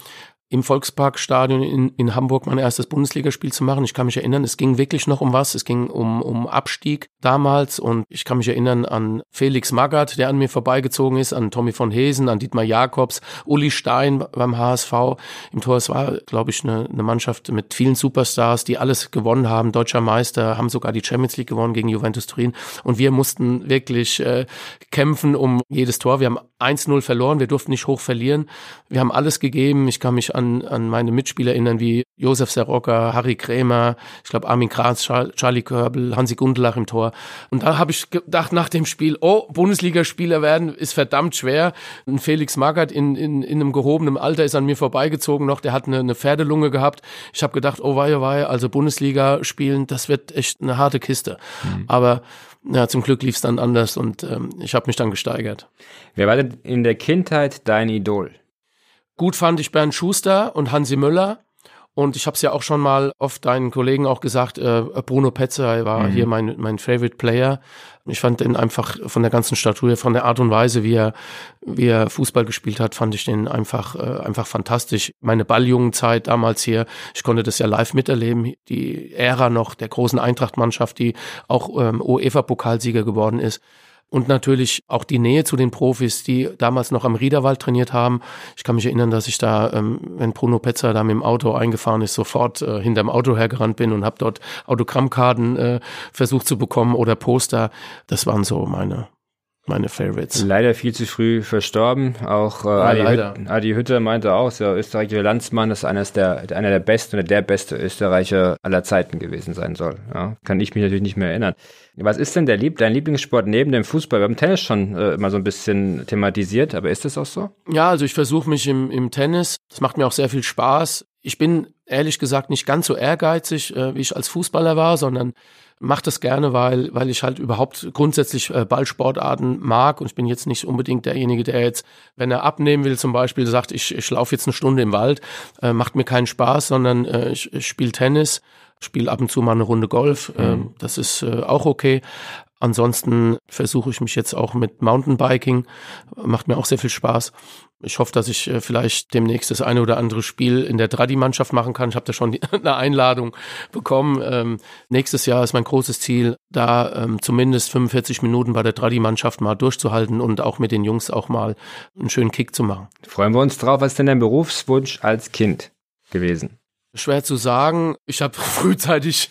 im Volksparkstadion in, in Hamburg mein erstes Bundesligaspiel zu machen. Ich kann mich erinnern, es ging wirklich noch um was. Es ging um, um Abstieg damals und ich kann mich erinnern an Felix Magath, der an mir vorbeigezogen ist, an Tommy von Hesen, an Dietmar Jakobs, Uli Stein beim HSV im Tor. Es war, glaube ich, eine, eine Mannschaft mit vielen Superstars, die alles gewonnen haben. Deutscher Meister, haben sogar die Champions League gewonnen gegen Juventus Turin und wir mussten wirklich äh, kämpfen um jedes Tor. Wir haben 1-0 verloren, wir durften nicht hoch verlieren. Wir haben alles gegeben. Ich kann mich an, an meine Mitspieler erinnern, wie Josef Serocca, Harry Krämer, ich glaube Armin Kranz, Charlie Körbel, Hansi Gundelach im Tor. Und da habe ich gedacht nach dem Spiel, oh, Bundesligaspieler werden ist verdammt schwer. Und Felix Magath in, in, in einem gehobenen Alter ist an mir vorbeigezogen noch, der hat eine, eine Pferdelunge gehabt. Ich habe gedacht, oh wei, oh wei, also Bundesliga spielen, das wird echt eine harte Kiste. Mhm. Aber ja, zum Glück lief es dann anders und ähm, ich habe mich dann gesteigert. Wer war denn in der Kindheit dein Idol? Gut fand ich Bernd Schuster und Hansi Müller. Und ich habe es ja auch schon mal oft deinen Kollegen auch gesagt, äh, Bruno Petzer war mhm. hier mein, mein Favorite Player. Ich fand den einfach von der ganzen Statur, von der Art und Weise, wie er, wie er Fußball gespielt hat, fand ich den einfach, äh, einfach fantastisch. Meine Balljungenzeit damals hier, ich konnte das ja live miterleben, die Ära noch der großen Eintrachtmannschaft, die auch ähm, UEFA-Pokalsieger geworden ist und natürlich auch die Nähe zu den Profis, die damals noch am Riederwald trainiert haben. Ich kann mich erinnern, dass ich da, ähm, wenn Bruno Petzer da mit dem Auto eingefahren ist, sofort äh, hinterm Auto hergerannt bin und habe dort Autogrammkarten äh, versucht zu bekommen oder Poster. Das waren so meine meine Favorites. Leider viel zu früh verstorben. Auch äh, ja, Adi, Hüt, Adi Hütter meinte auch, der österreichische Landsmann ist eines der, einer der besten oder der beste Österreicher aller Zeiten gewesen sein soll. Ja, kann ich mich natürlich nicht mehr erinnern. Was ist denn der Lieb dein Lieblingssport neben dem Fußball? Wir haben Tennis schon äh, mal so ein bisschen thematisiert, aber ist das auch so? Ja, also ich versuche mich im, im Tennis. Das macht mir auch sehr viel Spaß. Ich bin ehrlich gesagt nicht ganz so ehrgeizig, äh, wie ich als Fußballer war, sondern mache das gerne, weil, weil ich halt überhaupt grundsätzlich äh, Ballsportarten mag und ich bin jetzt nicht unbedingt derjenige, der jetzt, wenn er abnehmen will, zum Beispiel sagt, ich, ich laufe jetzt eine Stunde im Wald, äh, macht mir keinen Spaß, sondern äh, ich, ich spiele Tennis, spiele ab und zu mal eine Runde Golf, mhm. das ist äh, auch okay. Ansonsten versuche ich mich jetzt auch mit Mountainbiking, macht mir auch sehr viel Spaß. Ich hoffe, dass ich äh, vielleicht demnächst das eine oder andere Spiel in der Dradi-Mannschaft machen kann. Ich habe da schon [laughs] eine Einladung bekommen. Ähm, nächstes Jahr ist mein großes Ziel, da ähm, zumindest 45 Minuten bei der Dradi-Mannschaft mal durchzuhalten und auch mit den Jungs auch mal einen schönen Kick zu machen. Freuen wir uns drauf. Was ist denn dein Berufswunsch als Kind gewesen? Schwer zu sagen. Ich habe [laughs] frühzeitig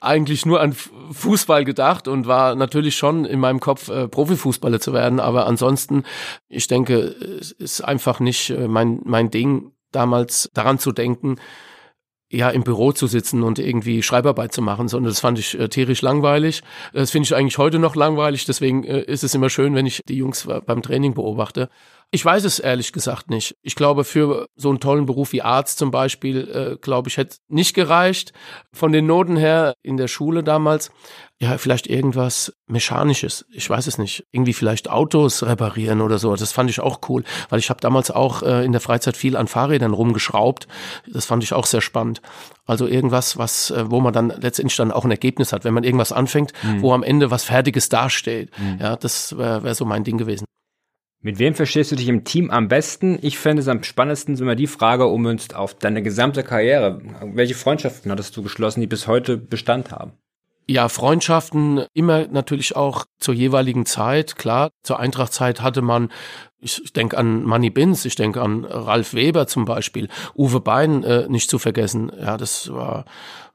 eigentlich nur an Fußball gedacht und war natürlich schon in meinem Kopf äh, Profifußballer zu werden, aber ansonsten, ich denke, es ist einfach nicht äh, mein mein Ding damals daran zu denken, ja, im Büro zu sitzen und irgendwie Schreibarbeit zu machen, sondern das fand ich äh, tierisch langweilig. Das finde ich eigentlich heute noch langweilig, deswegen äh, ist es immer schön, wenn ich die Jungs beim Training beobachte. Ich weiß es ehrlich gesagt nicht. Ich glaube, für so einen tollen Beruf wie Arzt zum Beispiel, äh, glaube ich, hätte nicht gereicht. Von den Noten her in der Schule damals. Ja, vielleicht irgendwas Mechanisches. Ich weiß es nicht. Irgendwie vielleicht Autos reparieren oder so. Das fand ich auch cool, weil ich habe damals auch äh, in der Freizeit viel an Fahrrädern rumgeschraubt. Das fand ich auch sehr spannend. Also irgendwas, was, äh, wo man dann letztendlich dann auch ein Ergebnis hat, wenn man irgendwas anfängt, mhm. wo am Ende was Fertiges dasteht. Mhm. Ja, das wäre wär so mein Ding gewesen. Mit wem verstehst du dich im Team am besten? Ich fände es am spannendsten immer die Frage ummünzt auf deine gesamte Karriere. Welche Freundschaften hattest du geschlossen, die bis heute Bestand haben? Ja, Freundschaften immer natürlich auch zur jeweiligen Zeit. Klar, zur Eintrachtzeit hatte man, ich, ich denke an Manny Binz, ich denke an Ralf Weber zum Beispiel, Uwe Bein äh, nicht zu vergessen. Ja, das war,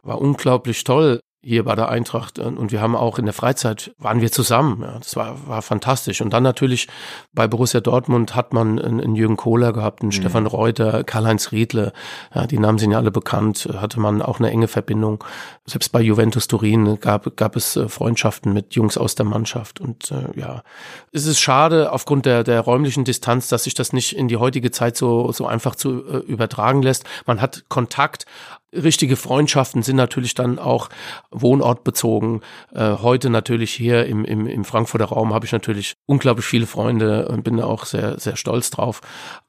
war unglaublich toll hier bei der Eintracht und wir haben auch in der Freizeit waren wir zusammen. Ja, das war, war fantastisch. Und dann natürlich bei Borussia Dortmund hat man einen, einen Jürgen Kohler gehabt, einen mhm. Stefan Reuter, Karl-Heinz Riedle. Ja, die Namen sind ja alle bekannt. Hatte man auch eine enge Verbindung. Selbst bei Juventus Turin gab, gab es äh, Freundschaften mit Jungs aus der Mannschaft. Und äh, ja, es ist schade aufgrund der, der räumlichen Distanz, dass sich das nicht in die heutige Zeit so, so einfach zu äh, übertragen lässt. Man hat Kontakt, richtige Freundschaften sind natürlich dann auch wohnortbezogen. Äh, heute natürlich hier im, im, im Frankfurter Raum habe ich natürlich unglaublich viele Freunde und bin auch sehr, sehr stolz drauf.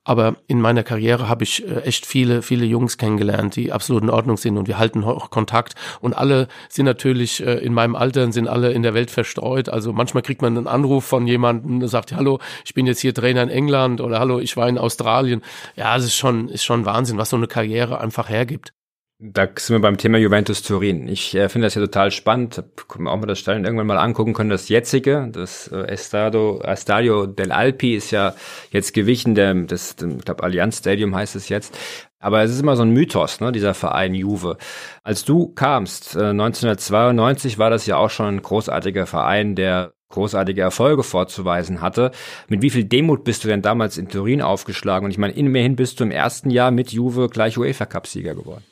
Aber in meiner Karriere habe ich äh, echt viele, viele Jungs kennengelernt, die absolut in Ordnung sind und wir halten auch Kontakt. Und alle sind natürlich äh, in meinem Alter, sind alle in der Welt verstreut. Also manchmal kriegt man einen Anruf von jemandem, der sagt, hallo, ich bin jetzt hier Trainer in England oder hallo, ich war in Australien. Ja, es ist schon, ist schon Wahnsinn, was so eine Karriere einfach hergibt. Da sind wir beim Thema Juventus Turin. Ich äh, finde das ja total spannend. Können wir auch mal das Stadion irgendwann mal angucken können. Das jetzige, das äh, Estado, Estadio del Alpi ist ja jetzt gewichen, der, das, ich glaube Allianz Stadium heißt es jetzt. Aber es ist immer so ein Mythos, ne, dieser Verein Juve. Als du kamst, äh, 1992 war das ja auch schon ein großartiger Verein, der großartige Erfolge vorzuweisen hatte. Mit wie viel Demut bist du denn damals in Turin aufgeschlagen? Und ich meine, immerhin bist du im ersten Jahr mit Juve gleich UEFA-Cup-Sieger geworden.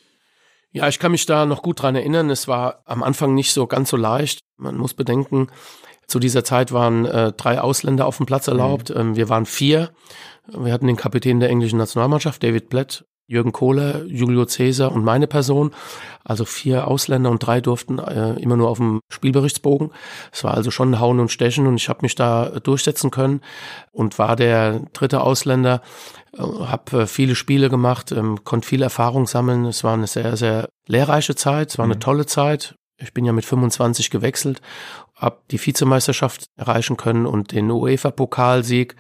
Ja, ich kann mich da noch gut dran erinnern. Es war am Anfang nicht so ganz so leicht. Man muss bedenken, zu dieser Zeit waren äh, drei Ausländer auf dem Platz erlaubt. Mhm. Ähm, wir waren vier. Wir hatten den Kapitän der englischen Nationalmannschaft, David Blett, Jürgen Kohler, Julio Cäsar und meine Person. Also vier Ausländer und drei durften äh, immer nur auf dem Spielberichtsbogen. Es war also schon Hauen und Stechen und ich habe mich da durchsetzen können und war der dritte Ausländer, habe äh, viele Spiele gemacht, ähm, konnte viel Erfahrung sammeln. Es war eine sehr, sehr lehrreiche Zeit, es war eine mhm. tolle Zeit. Ich bin ja mit 25 gewechselt, habe die Vizemeisterschaft erreichen können und den UEFA-Pokalsieg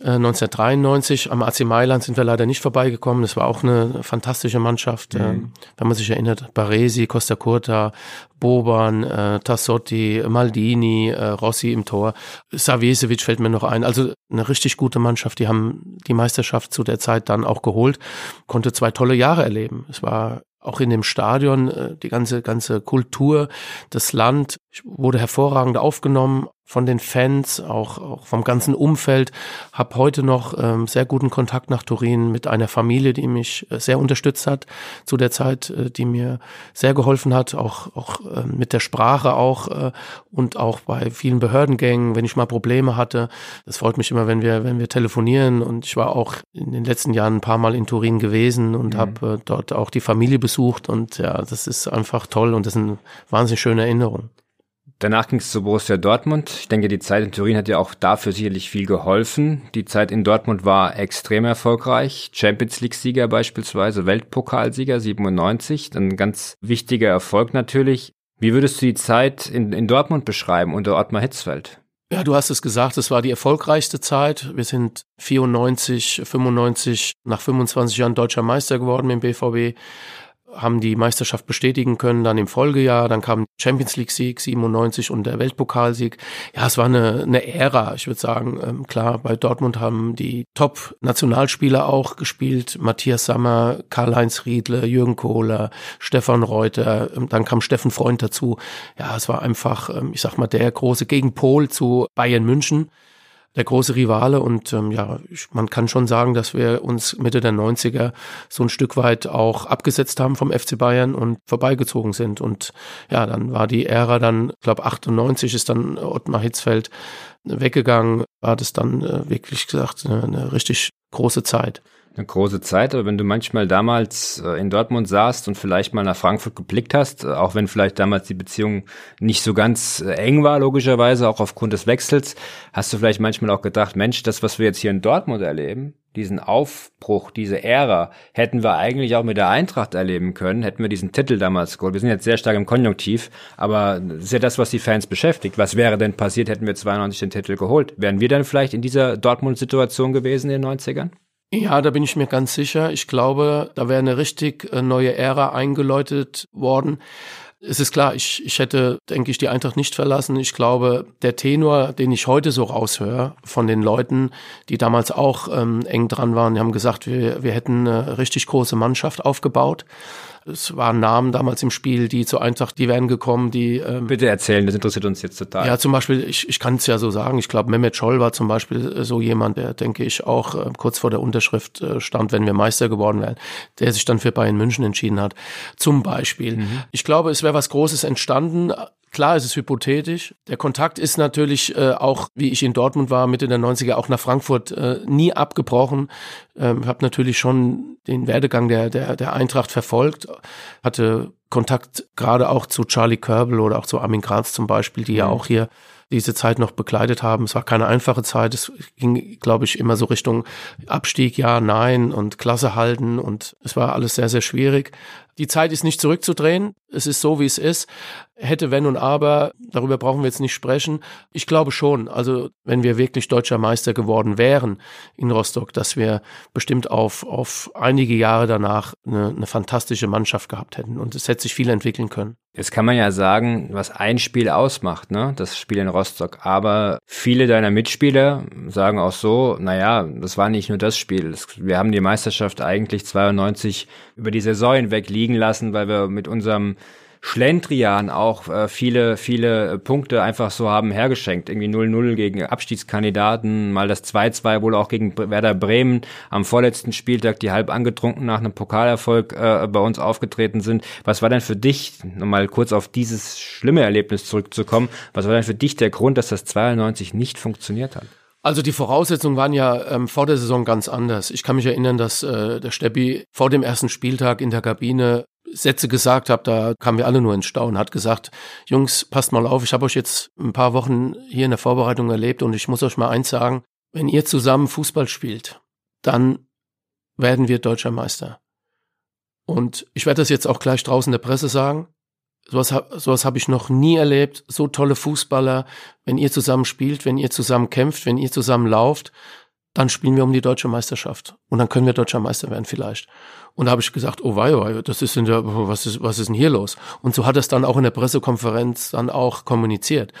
1993 äh, am AC Mailand sind wir leider nicht vorbeigekommen. Das war auch eine fantastische Mannschaft. Mhm. Ähm, wenn man sich erinnert, Baresi, Costa Curta, Boban, äh, Tassotti, Maldini, äh, Rossi im Tor. Savjesevic fällt mir noch ein. Also eine richtig gute Mannschaft. Die haben die Meisterschaft zu der Zeit dann auch geholt. Konnte zwei tolle Jahre erleben. Es war auch in dem Stadion, die ganze, ganze Kultur, das Land. Ich wurde hervorragend aufgenommen von den Fans, auch, auch vom ganzen Umfeld. Hab heute noch ähm, sehr guten Kontakt nach Turin mit einer Familie, die mich äh, sehr unterstützt hat zu der Zeit, äh, die mir sehr geholfen hat, auch, auch äh, mit der Sprache auch äh, und auch bei vielen Behördengängen, wenn ich mal Probleme hatte. Das freut mich immer, wenn wir, wenn wir telefonieren. Und ich war auch in den letzten Jahren ein paar Mal in Turin gewesen und mhm. habe äh, dort auch die Familie besucht. Und ja, das ist einfach toll und das sind wahnsinnig schöne Erinnerungen. Danach ging es zu Borussia Dortmund. Ich denke, die Zeit in Turin hat ja auch dafür sicherlich viel geholfen. Die Zeit in Dortmund war extrem erfolgreich. Champions League-Sieger beispielsweise, Weltpokalsieger 97, ein ganz wichtiger Erfolg natürlich. Wie würdest du die Zeit in, in Dortmund beschreiben unter Ottmar Hitzfeld? Ja, du hast es gesagt, es war die erfolgreichste Zeit. Wir sind 94, 95 nach 25 Jahren deutscher Meister geworden mit dem BVB haben die Meisterschaft bestätigen können, dann im Folgejahr, dann kam Champions League Sieg 97 und der Weltpokalsieg. Ja, es war eine, eine Ära, ich würde sagen. Ähm, klar, bei Dortmund haben die Top-Nationalspieler auch gespielt. Matthias Sammer, Karl-Heinz Riedle, Jürgen Kohler, Stefan Reuter, ähm, dann kam Steffen Freund dazu. Ja, es war einfach, ähm, ich sag mal, der große Gegenpol zu Bayern München der große Rivale und ähm, ja, man kann schon sagen, dass wir uns Mitte der 90er so ein Stück weit auch abgesetzt haben vom FC Bayern und vorbeigezogen sind. Und ja, dann war die Ära dann, glaube 98 ist dann Ottmar Hitzfeld weggegangen, war das dann äh, wirklich gesagt eine, eine richtig große Zeit eine große Zeit, aber wenn du manchmal damals äh, in Dortmund saßt und vielleicht mal nach Frankfurt geblickt hast, äh, auch wenn vielleicht damals die Beziehung nicht so ganz äh, eng war, logischerweise, auch aufgrund des Wechsels, hast du vielleicht manchmal auch gedacht, Mensch, das, was wir jetzt hier in Dortmund erleben, diesen Aufbruch, diese Ära, hätten wir eigentlich auch mit der Eintracht erleben können, hätten wir diesen Titel damals geholt. Wir sind jetzt sehr stark im Konjunktiv, aber das ist ja das, was die Fans beschäftigt. Was wäre denn passiert, hätten wir 92 den Titel geholt? Wären wir dann vielleicht in dieser Dortmund-Situation gewesen in den 90ern? Ja, da bin ich mir ganz sicher. Ich glaube, da wäre eine richtig äh, neue Ära eingeläutet worden. Es ist klar, ich, ich hätte, denke ich, die Eintracht nicht verlassen. Ich glaube, der Tenor, den ich heute so raushöre von den Leuten, die damals auch ähm, eng dran waren, die haben gesagt, wir, wir hätten eine richtig große Mannschaft aufgebaut. Es waren Namen damals im Spiel, die zur Eintracht, die wären gekommen, die... Ähm, Bitte erzählen, das interessiert uns jetzt total. Ja, zum Beispiel, ich, ich kann es ja so sagen, ich glaube, Mehmet Scholl war zum Beispiel äh, so jemand, der, denke ich, auch äh, kurz vor der Unterschrift äh, stand, wenn wir Meister geworden wären, der sich dann für Bayern München entschieden hat. Zum Beispiel. Mhm. Ich glaube, es wäre was Großes entstanden, Klar, es ist hypothetisch. Der Kontakt ist natürlich äh, auch, wie ich in Dortmund war, Mitte der 90er, auch nach Frankfurt äh, nie abgebrochen. Ähm, habe natürlich schon den Werdegang der, der, der Eintracht verfolgt, hatte Kontakt gerade auch zu Charlie Körbel oder auch zu Armin Graz zum Beispiel, die mhm. ja auch hier diese Zeit noch begleitet haben. Es war keine einfache Zeit. Es ging, glaube ich, immer so Richtung Abstieg, ja, nein und Klasse halten und es war alles sehr, sehr schwierig. Die Zeit ist nicht zurückzudrehen. Es ist so, wie es ist. Hätte, wenn und aber, darüber brauchen wir jetzt nicht sprechen. Ich glaube schon, also wenn wir wirklich deutscher Meister geworden wären in Rostock, dass wir bestimmt auf, auf einige Jahre danach eine, eine fantastische Mannschaft gehabt hätten und es hätte sich viel entwickeln können. Jetzt kann man ja sagen, was ein Spiel ausmacht, ne? das Spiel in Rostock. Aber viele deiner Mitspieler sagen auch so, naja, das war nicht nur das Spiel. Wir haben die Meisterschaft eigentlich 92 über die Saison hinweg liegen lassen, weil wir mit unserem Schlendrian auch äh, viele, viele Punkte einfach so haben hergeschenkt. Irgendwie 0-0 gegen Abstiegskandidaten, mal das 2-2 wohl auch gegen Werder Bremen am vorletzten Spieltag, die halb angetrunken nach einem Pokalerfolg äh, bei uns aufgetreten sind. Was war denn für dich, nochmal kurz auf dieses schlimme Erlebnis zurückzukommen, was war denn für dich der Grund, dass das 92 nicht funktioniert hat? Also die Voraussetzungen waren ja ähm, vor der Saison ganz anders. Ich kann mich erinnern, dass äh, der Steppi vor dem ersten Spieltag in der Kabine Sätze gesagt hat, da kamen wir alle nur ins Staunen, hat gesagt, Jungs, passt mal auf, ich habe euch jetzt ein paar Wochen hier in der Vorbereitung erlebt und ich muss euch mal eins sagen, wenn ihr zusammen Fußball spielt, dann werden wir deutscher Meister. Und ich werde das jetzt auch gleich draußen der Presse sagen. Sowas, sowas habe ich noch nie erlebt. So tolle Fußballer, wenn ihr zusammen spielt, wenn ihr zusammen kämpft, wenn ihr zusammen lauft, dann spielen wir um die deutsche Meisterschaft. Und dann können wir deutscher Meister werden vielleicht. Und da habe ich gesagt, oh wei, oh wei, das ist in der, was ist, was ist denn hier los? Und so hat es dann auch in der Pressekonferenz dann auch kommuniziert.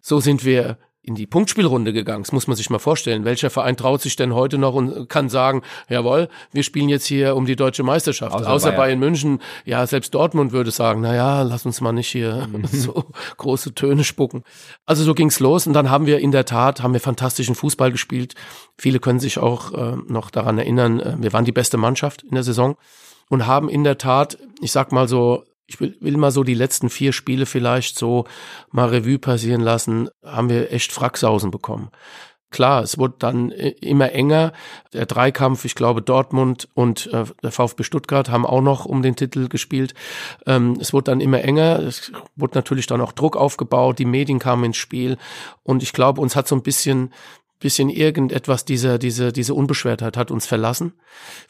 So sind wir in die Punktspielrunde gegangen. Das muss man sich mal vorstellen. Welcher Verein traut sich denn heute noch und kann sagen, jawohl, wir spielen jetzt hier um die deutsche Meisterschaft. Außer, Außer Bayern. Bayern München. Ja, selbst Dortmund würde sagen, na ja, lass uns mal nicht hier [laughs] so große Töne spucken. Also so ging's los und dann haben wir in der Tat, haben wir fantastischen Fußball gespielt. Viele können sich auch äh, noch daran erinnern, äh, wir waren die beste Mannschaft in der Saison und haben in der Tat, ich sag mal so, ich will, will mal so die letzten vier Spiele vielleicht so mal Revue passieren lassen, haben wir echt Fracksausen bekommen. Klar, es wurde dann äh, immer enger. Der Dreikampf, ich glaube, Dortmund und äh, der VfB Stuttgart haben auch noch um den Titel gespielt. Ähm, es wurde dann immer enger. Es wurde natürlich dann auch Druck aufgebaut. Die Medien kamen ins Spiel. Und ich glaube, uns hat so ein bisschen bisschen irgendetwas dieser diese diese Unbeschwertheit hat uns verlassen.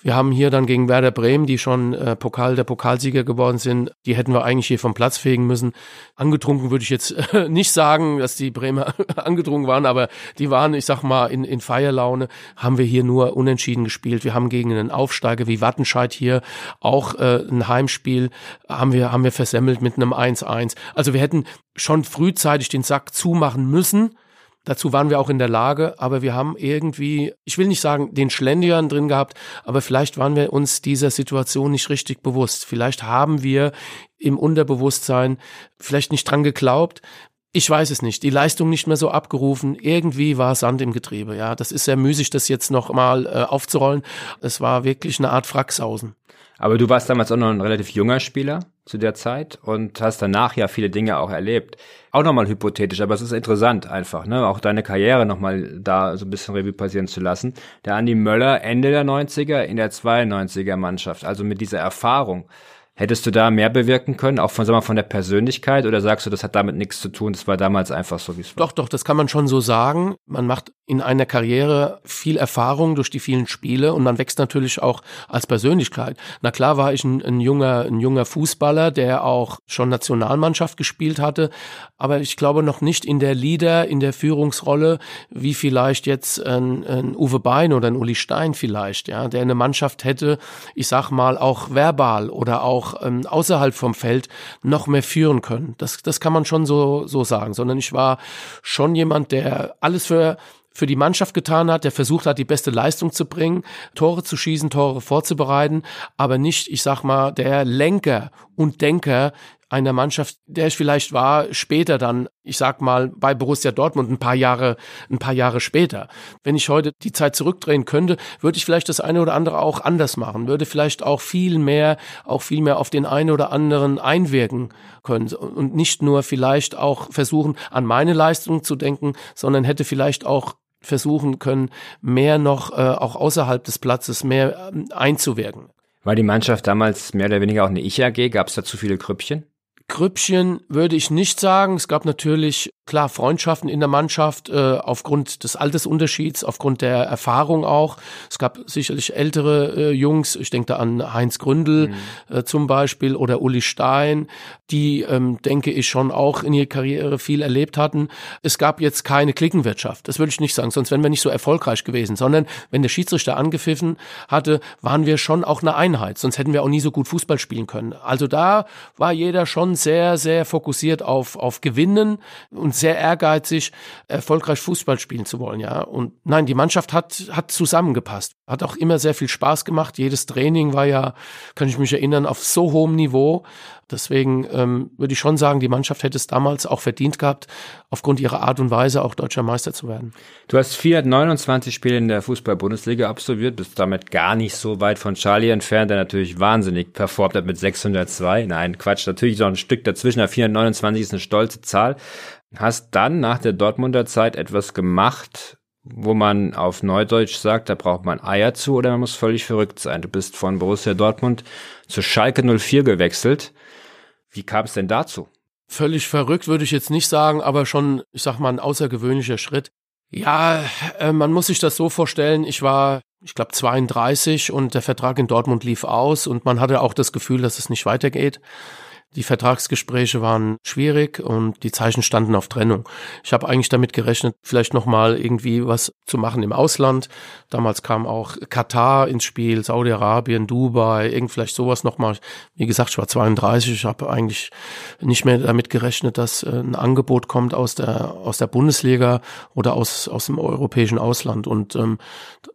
Wir haben hier dann gegen Werder Bremen, die schon äh, Pokal der Pokalsieger geworden sind, die hätten wir eigentlich hier vom Platz fegen müssen. Angetrunken würde ich jetzt äh, [laughs] nicht sagen, dass die Bremer [laughs] angetrunken waren, aber die waren, ich sag mal, in in Feierlaune. Haben wir hier nur unentschieden gespielt. Wir haben gegen einen Aufsteiger wie Wattenscheid hier auch äh, ein Heimspiel haben wir haben wir versemmelt mit einem 1-1. Also wir hätten schon frühzeitig den Sack zumachen müssen Dazu waren wir auch in der Lage, aber wir haben irgendwie, ich will nicht sagen, den Schlendrian drin gehabt, aber vielleicht waren wir uns dieser Situation nicht richtig bewusst. Vielleicht haben wir im Unterbewusstsein vielleicht nicht dran geglaubt. Ich weiß es nicht. Die Leistung nicht mehr so abgerufen. Irgendwie war Sand im Getriebe. Ja, das ist sehr müßig, das jetzt noch mal äh, aufzurollen. Es war wirklich eine Art Fracksausen. Aber du warst damals auch noch ein relativ junger Spieler zu der Zeit und hast danach ja viele Dinge auch erlebt. Auch nochmal hypothetisch, aber es ist interessant einfach, ne? Auch deine Karriere nochmal da so ein bisschen Revue passieren zu lassen. Der Andi Möller Ende der 90er in der 92er Mannschaft, also mit dieser Erfahrung. Hättest du da mehr bewirken können, auch von, sag mal, von der Persönlichkeit, oder sagst du, das hat damit nichts zu tun, das war damals einfach so, wie es war? Doch, doch, das kann man schon so sagen. Man macht in einer Karriere viel Erfahrung durch die vielen Spiele und man wächst natürlich auch als Persönlichkeit. Na klar war ich ein, ein junger, ein junger Fußballer, der auch schon Nationalmannschaft gespielt hatte, aber ich glaube noch nicht in der Leader, in der Führungsrolle, wie vielleicht jetzt ein, ein Uwe Bein oder ein Uli Stein vielleicht, ja, der eine Mannschaft hätte, ich sag mal, auch verbal oder auch ähm, außerhalb vom Feld noch mehr führen können. Das, das kann man schon so, so sagen, sondern ich war schon jemand, der alles für für die Mannschaft getan hat, der versucht hat, die beste Leistung zu bringen, Tore zu schießen, Tore vorzubereiten, aber nicht, ich sag mal, der Lenker und Denker einer Mannschaft, der ich vielleicht war, später dann, ich sag mal, bei Borussia Dortmund ein paar Jahre, ein paar Jahre später. Wenn ich heute die Zeit zurückdrehen könnte, würde ich vielleicht das eine oder andere auch anders machen, würde vielleicht auch viel mehr, auch viel mehr auf den einen oder anderen einwirken können und nicht nur vielleicht auch versuchen, an meine Leistung zu denken, sondern hätte vielleicht auch versuchen können, mehr noch äh, auch außerhalb des Platzes mehr äh, einzuwirken. War die Mannschaft damals mehr oder weniger auch eine Ich-AG? Gab es da zu viele Krüppchen? Grüppchen würde ich nicht sagen. Es gab natürlich klar Freundschaften in der Mannschaft äh, aufgrund des Altersunterschieds, aufgrund der Erfahrung auch. Es gab sicherlich ältere äh, Jungs, ich denke da an Heinz Gründel mhm. äh, zum Beispiel oder Uli Stein, die, ähm, denke ich, schon auch in ihrer Karriere viel erlebt hatten. Es gab jetzt keine Klickenwirtschaft, das würde ich nicht sagen, sonst wären wir nicht so erfolgreich gewesen, sondern wenn der Schiedsrichter angepfiffen hatte, waren wir schon auch eine Einheit, sonst hätten wir auch nie so gut Fußball spielen können. Also da war jeder schon sehr, sehr fokussiert auf, auf Gewinnen und sehr ehrgeizig, erfolgreich Fußball spielen zu wollen, ja. Und nein, die Mannschaft hat, hat zusammengepasst. Hat auch immer sehr viel Spaß gemacht. Jedes Training war ja, kann ich mich erinnern, auf so hohem Niveau. Deswegen ähm, würde ich schon sagen, die Mannschaft hätte es damals auch verdient gehabt, aufgrund ihrer Art und Weise auch deutscher Meister zu werden. Du hast 429 Spiele in der Fußball-Bundesliga absolviert, bist damit gar nicht so weit von Charlie entfernt, der natürlich wahnsinnig performt hat mit 602. Nein, Quatsch, natürlich noch ein Stück dazwischen. Der 429 ist eine stolze Zahl. Hast dann nach der Dortmunder Zeit etwas gemacht, wo man auf Neudeutsch sagt, da braucht man Eier zu oder man muss völlig verrückt sein. Du bist von Borussia Dortmund zu Schalke 04 gewechselt. Wie kam es denn dazu? Völlig verrückt würde ich jetzt nicht sagen, aber schon, ich sag mal, ein außergewöhnlicher Schritt. Ja, äh, man muss sich das so vorstellen, ich war, ich glaube, 32 und der Vertrag in Dortmund lief aus und man hatte auch das Gefühl, dass es nicht weitergeht. Die Vertragsgespräche waren schwierig und die Zeichen standen auf Trennung. Ich habe eigentlich damit gerechnet, vielleicht nochmal irgendwie was zu machen im Ausland. Damals kam auch Katar ins Spiel, Saudi-Arabien, Dubai, irgend vielleicht sowas nochmal. Wie gesagt, ich war 32, ich habe eigentlich nicht mehr damit gerechnet, dass äh, ein Angebot kommt aus der aus der Bundesliga oder aus aus dem europäischen Ausland. Und ähm,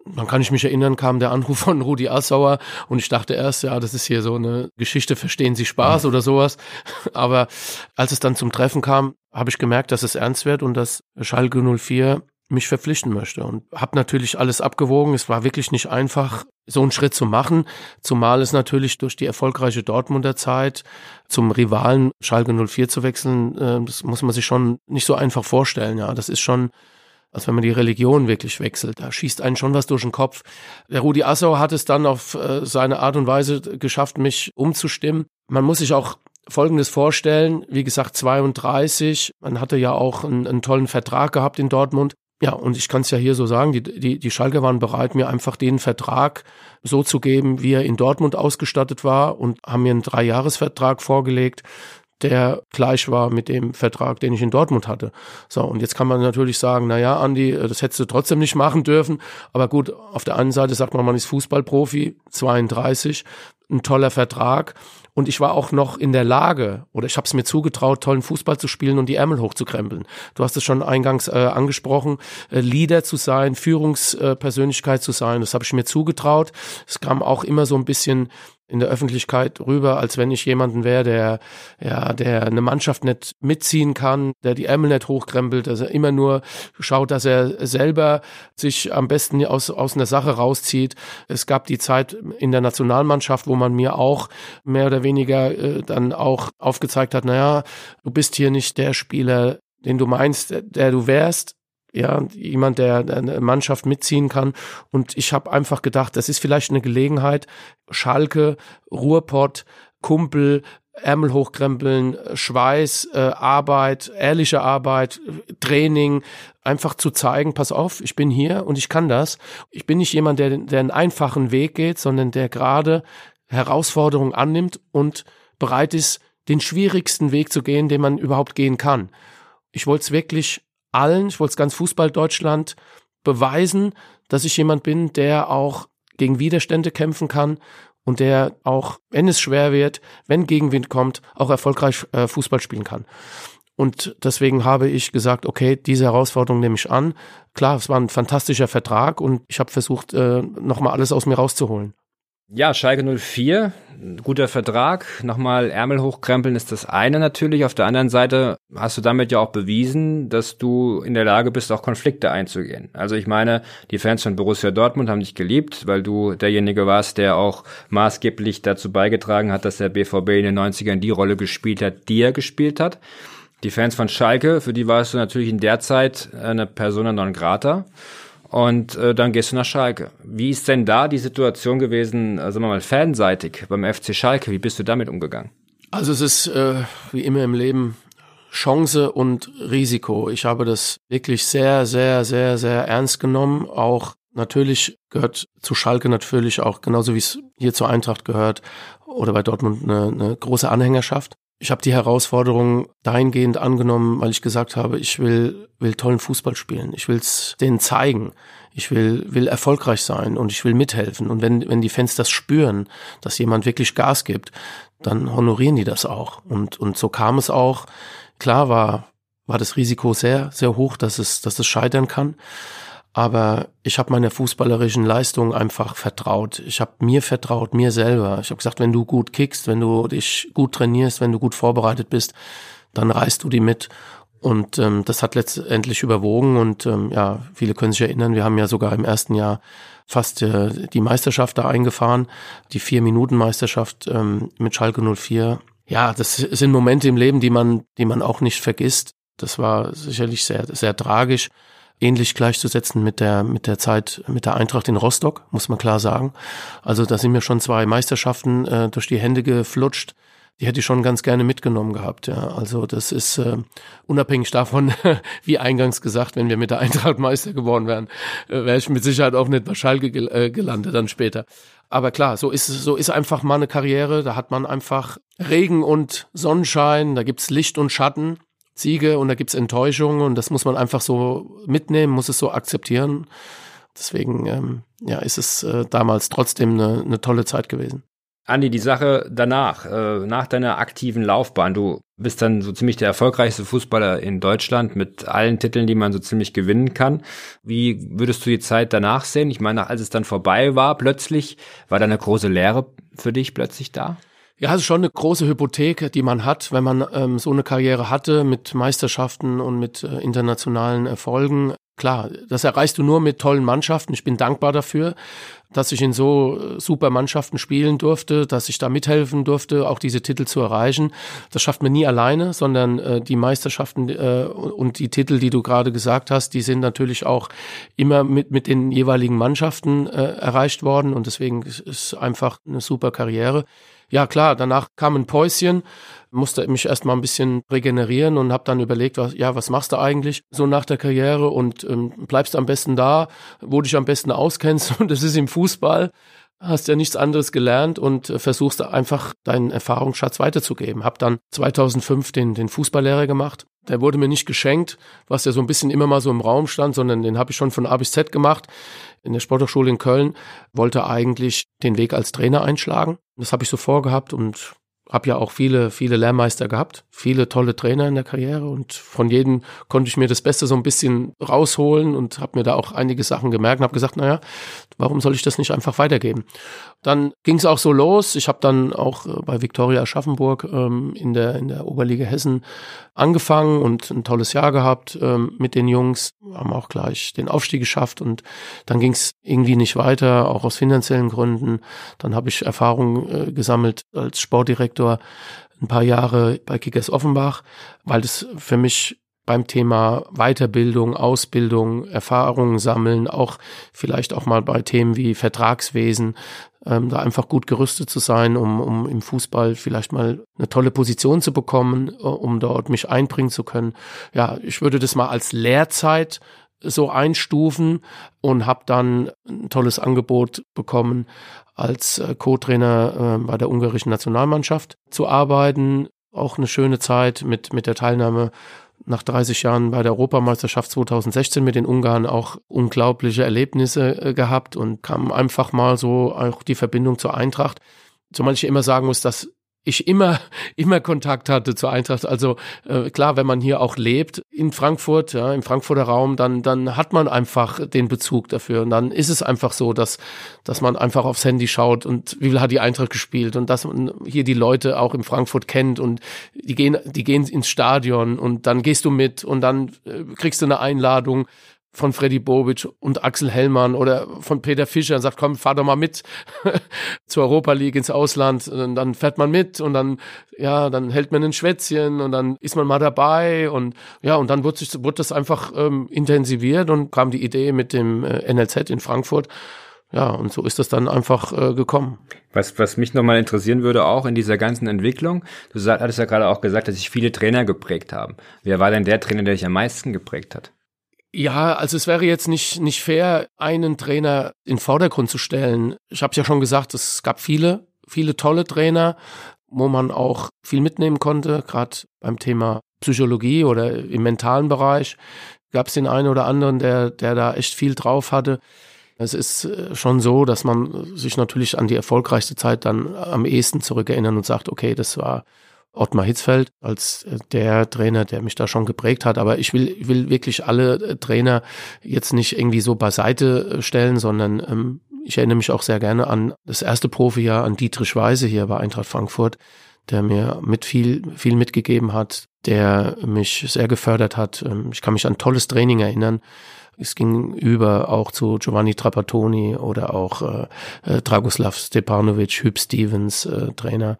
dann kann ich mich erinnern, kam der Anruf von Rudi Assauer und ich dachte erst, ja, das ist hier so eine Geschichte, verstehen Sie Spaß oder sowas. [laughs] Aber als es dann zum Treffen kam, habe ich gemerkt, dass es ernst wird und dass Schalke 04 mich verpflichten möchte und habe natürlich alles abgewogen. Es war wirklich nicht einfach, so einen Schritt zu machen, zumal es natürlich durch die erfolgreiche Dortmunder Zeit zum Rivalen Schalke 04 zu wechseln, äh, das muss man sich schon nicht so einfach vorstellen. Ja, das ist schon als wenn man die Religion wirklich wechselt. Da schießt einen schon was durch den Kopf. Der Rudi Assau hat es dann auf äh, seine Art und Weise geschafft, mich umzustimmen. Man muss sich auch Folgendes vorstellen, wie gesagt 32, man hatte ja auch einen, einen tollen Vertrag gehabt in Dortmund. Ja, und ich kann es ja hier so sagen, die, die, die Schalke waren bereit, mir einfach den Vertrag so zu geben, wie er in Dortmund ausgestattet war und haben mir einen Dreijahresvertrag vorgelegt der gleich war mit dem Vertrag, den ich in Dortmund hatte. So, und jetzt kann man natürlich sagen, na ja, Andi, das hättest du trotzdem nicht machen dürfen. Aber gut, auf der einen Seite sagt man, man ist Fußballprofi, 32, ein toller Vertrag. Und ich war auch noch in der Lage, oder ich habe es mir zugetraut, tollen Fußball zu spielen und die Ärmel hochzukrempeln. Du hast es schon eingangs äh, angesprochen, äh, Leader zu sein, Führungspersönlichkeit zu sein. Das habe ich mir zugetraut. Es kam auch immer so ein bisschen in der Öffentlichkeit rüber, als wenn ich jemanden wäre, der ja, der eine Mannschaft nicht mitziehen kann, der die Ärmel nicht hochkrempelt, dass er immer nur schaut, dass er selber sich am besten aus aus einer Sache rauszieht. Es gab die Zeit in der Nationalmannschaft, wo man mir auch mehr oder weniger äh, dann auch aufgezeigt hat, naja, du bist hier nicht der Spieler, den du meinst, der du wärst, ja, jemand, der eine Mannschaft mitziehen kann. Und ich habe einfach gedacht, das ist vielleicht eine Gelegenheit, Schalke, Ruhrpott, Kumpel, Ärmel hochkrempeln, Schweiß, äh, Arbeit, ehrliche Arbeit, Training, einfach zu zeigen, pass auf, ich bin hier und ich kann das. Ich bin nicht jemand, der, der einen einfachen Weg geht, sondern der gerade Herausforderungen annimmt und bereit ist, den schwierigsten Weg zu gehen, den man überhaupt gehen kann. Ich wollte es wirklich allen, ich wollte es ganz Fußball Deutschland beweisen, dass ich jemand bin, der auch gegen Widerstände kämpfen kann und der auch, wenn es schwer wird, wenn Gegenwind kommt, auch erfolgreich äh, Fußball spielen kann. Und deswegen habe ich gesagt, okay, diese Herausforderung nehme ich an. Klar, es war ein fantastischer Vertrag und ich habe versucht, äh, nochmal alles aus mir rauszuholen. Ja, Schalke 04, guter Vertrag. Nochmal Ärmel hochkrempeln ist das eine natürlich. Auf der anderen Seite hast du damit ja auch bewiesen, dass du in der Lage bist, auch Konflikte einzugehen. Also ich meine, die Fans von Borussia Dortmund haben dich geliebt, weil du derjenige warst, der auch maßgeblich dazu beigetragen hat, dass der BVB in den 90ern die Rolle gespielt hat, die er gespielt hat. Die Fans von Schalke, für die warst du natürlich in der Zeit eine Persona non grata. Und äh, dann gehst du nach Schalke. Wie ist denn da die Situation gewesen, äh, sagen wir mal, fanseitig beim FC Schalke? Wie bist du damit umgegangen? Also es ist äh, wie immer im Leben Chance und Risiko. Ich habe das wirklich sehr, sehr, sehr, sehr ernst genommen. Auch natürlich gehört zu Schalke natürlich auch, genauso wie es hier zur Eintracht gehört oder bei Dortmund eine, eine große Anhängerschaft. Ich habe die Herausforderung dahingehend angenommen, weil ich gesagt habe, ich will, will tollen Fußball spielen. Ich will es denen zeigen. Ich will, will erfolgreich sein und ich will mithelfen. Und wenn, wenn die Fans das spüren, dass jemand wirklich Gas gibt, dann honorieren die das auch. Und, und so kam es auch. Klar war, war das Risiko sehr, sehr hoch, dass es, dass es scheitern kann. Aber ich habe meiner fußballerischen Leistung einfach vertraut. Ich habe mir vertraut, mir selber. Ich habe gesagt, wenn du gut kickst, wenn du dich gut trainierst, wenn du gut vorbereitet bist, dann reißt du die mit. Und ähm, das hat letztendlich überwogen. Und ähm, ja, viele können sich erinnern, wir haben ja sogar im ersten Jahr fast äh, die Meisterschaft da eingefahren, die Vier-Minuten-Meisterschaft ähm, mit Schalke 04. Ja, das sind Momente im Leben, die man, die man auch nicht vergisst. Das war sicherlich sehr, sehr tragisch ähnlich gleichzusetzen mit der, mit der Zeit, mit der Eintracht in Rostock, muss man klar sagen. Also da sind mir schon zwei Meisterschaften äh, durch die Hände geflutscht. die hätte ich schon ganz gerne mitgenommen gehabt. Ja, also das ist äh, unabhängig davon, [laughs] wie eingangs gesagt, wenn wir mit der Eintracht Meister geworden wären, äh, wäre ich mit Sicherheit auch nicht bei Schalke gel äh, gelandet dann später. Aber klar, so ist so ist einfach mal eine Karriere. Da hat man einfach Regen und Sonnenschein, da gibt's Licht und Schatten. Siege und da gibt's Enttäuschungen und das muss man einfach so mitnehmen, muss es so akzeptieren. Deswegen ähm, ja, ist es äh, damals trotzdem eine, eine tolle Zeit gewesen. Andi, die Sache danach, äh, nach deiner aktiven Laufbahn, du bist dann so ziemlich der erfolgreichste Fußballer in Deutschland mit allen Titeln, die man so ziemlich gewinnen kann. Wie würdest du die Zeit danach sehen? Ich meine, als es dann vorbei war, plötzlich, war da eine große Lehre für dich plötzlich da? Ja, es ist schon eine große Hypothek, die man hat, wenn man ähm, so eine Karriere hatte mit Meisterschaften und mit äh, internationalen Erfolgen. Klar, das erreichst du nur mit tollen Mannschaften. Ich bin dankbar dafür, dass ich in so äh, super Mannschaften spielen durfte, dass ich da mithelfen durfte, auch diese Titel zu erreichen. Das schafft man nie alleine, sondern äh, die Meisterschaften äh, und die Titel, die du gerade gesagt hast, die sind natürlich auch immer mit, mit den jeweiligen Mannschaften äh, erreicht worden und deswegen ist einfach eine super Karriere ja klar, danach kam ein Päuschen, musste mich erstmal ein bisschen regenerieren und habe dann überlegt, was, ja, was machst du eigentlich so nach der Karriere und ähm, bleibst am besten da, wo du dich am besten auskennst [laughs] und das ist im Fußball. Hast ja nichts anderes gelernt und äh, versuchst einfach deinen Erfahrungsschatz weiterzugeben. Hab dann 2005 den, den Fußballlehrer gemacht. Der wurde mir nicht geschenkt, was ja so ein bisschen immer mal so im Raum stand, sondern den habe ich schon von A bis Z gemacht in der Sporthochschule in Köln, wollte eigentlich den Weg als Trainer einschlagen. Das habe ich so vorgehabt und habe ja auch viele, viele Lehrmeister gehabt, viele tolle Trainer in der Karriere und von jedem konnte ich mir das Beste so ein bisschen rausholen und habe mir da auch einige Sachen gemerkt und habe gesagt, naja, warum soll ich das nicht einfach weitergeben? Dann ging es auch so los. Ich habe dann auch äh, bei Viktoria Aschaffenburg ähm, in, der, in der Oberliga Hessen angefangen und ein tolles Jahr gehabt ähm, mit den Jungs, haben auch gleich den Aufstieg geschafft und dann ging es irgendwie nicht weiter, auch aus finanziellen Gründen. Dann habe ich Erfahrung äh, gesammelt als Sportdirektor ein paar Jahre bei Kickers Offenbach, weil das für mich beim Thema Weiterbildung, Ausbildung, Erfahrungen sammeln, auch vielleicht auch mal bei Themen wie Vertragswesen, ähm, da einfach gut gerüstet zu sein, um, um im Fußball vielleicht mal eine tolle Position zu bekommen, äh, um dort mich einbringen zu können. Ja, ich würde das mal als Lehrzeit so einstufen und habe dann ein tolles Angebot bekommen, als äh, Co-Trainer äh, bei der ungarischen Nationalmannschaft zu arbeiten. Auch eine schöne Zeit mit, mit der Teilnahme nach 30 Jahren bei der Europameisterschaft 2016 mit den Ungarn auch unglaubliche Erlebnisse äh, gehabt und kam einfach mal so auch die Verbindung zur Eintracht. Zumal ich immer sagen muss, dass ich immer, [laughs] immer Kontakt hatte zur Eintracht. Also äh, klar, wenn man hier auch lebt in Frankfurt, ja, im Frankfurter Raum, dann, dann hat man einfach den Bezug dafür. Und dann ist es einfach so, dass, dass man einfach aufs Handy schaut und wie viel hat die Eintracht gespielt und dass man hier die Leute auch in Frankfurt kennt und die gehen, die gehen ins Stadion und dann gehst du mit und dann äh, kriegst du eine Einladung von Freddy Bobic und Axel Hellmann oder von Peter Fischer und sagt, komm, fahr doch mal mit [laughs] zur Europa League ins Ausland. Und dann fährt man mit und dann, ja, dann hält man ein Schwätzchen und dann ist man mal dabei und ja, und dann wurde, sich, wurde das einfach ähm, intensiviert und kam die Idee mit dem äh, NLZ in Frankfurt. Ja, und so ist das dann einfach äh, gekommen. Was, was mich nochmal interessieren würde, auch in dieser ganzen Entwicklung, du hattest ja gerade auch gesagt, dass sich viele Trainer geprägt haben. Wer war denn der Trainer, der dich am meisten geprägt hat? Ja, also es wäre jetzt nicht, nicht fair, einen Trainer in Vordergrund zu stellen. Ich habe ja schon gesagt, es gab viele, viele tolle Trainer, wo man auch viel mitnehmen konnte, gerade beim Thema Psychologie oder im mentalen Bereich gab es den einen oder anderen, der, der da echt viel drauf hatte. Es ist äh, schon so, dass man sich natürlich an die erfolgreichste Zeit dann am ehesten zurückerinnern und sagt, okay, das war Ottmar Hitzfeld als äh, der Trainer, der mich da schon geprägt hat. Aber ich will, will wirklich alle äh, Trainer jetzt nicht irgendwie so beiseite äh, stellen, sondern ähm, ich erinnere mich auch sehr gerne an das erste Profijahr, an Dietrich Weise hier bei Eintracht Frankfurt, der mir mit viel, viel mitgegeben hat, der mich sehr gefördert hat. Ähm, ich kann mich an tolles Training erinnern. Es ging über auch zu Giovanni Trapattoni oder auch äh, Dragoslav Stepanovic, Hüb Stevens, äh, Trainer.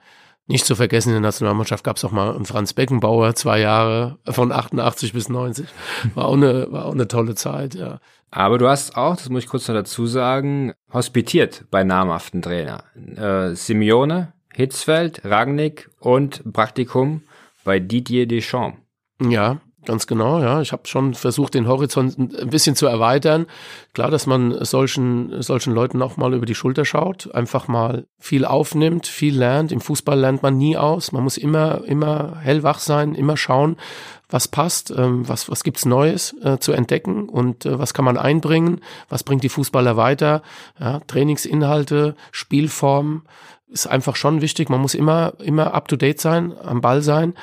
Nicht zu vergessen, in der Nationalmannschaft gab es auch mal einen Franz Beckenbauer, zwei Jahre von 88 bis 90. War auch eine, war auch eine tolle Zeit, ja. Aber du hast auch, das muss ich kurz noch dazu sagen, hospitiert bei namhaften Trainer. Äh, Simeone, Hitzfeld, Ragnick und Praktikum bei Didier Deschamps. Ja, Ganz genau, ja. Ich habe schon versucht, den Horizont ein bisschen zu erweitern. Klar, dass man solchen, solchen Leuten auch mal über die Schulter schaut, einfach mal viel aufnimmt, viel lernt. Im Fußball lernt man nie aus. Man muss immer, immer hellwach sein, immer schauen, was passt, ähm, was, was gibt's Neues äh, zu entdecken und äh, was kann man einbringen, was bringt die Fußballer weiter. Ja, Trainingsinhalte, Spielformen ist einfach schon wichtig. Man muss immer, immer up to date sein, am Ball sein.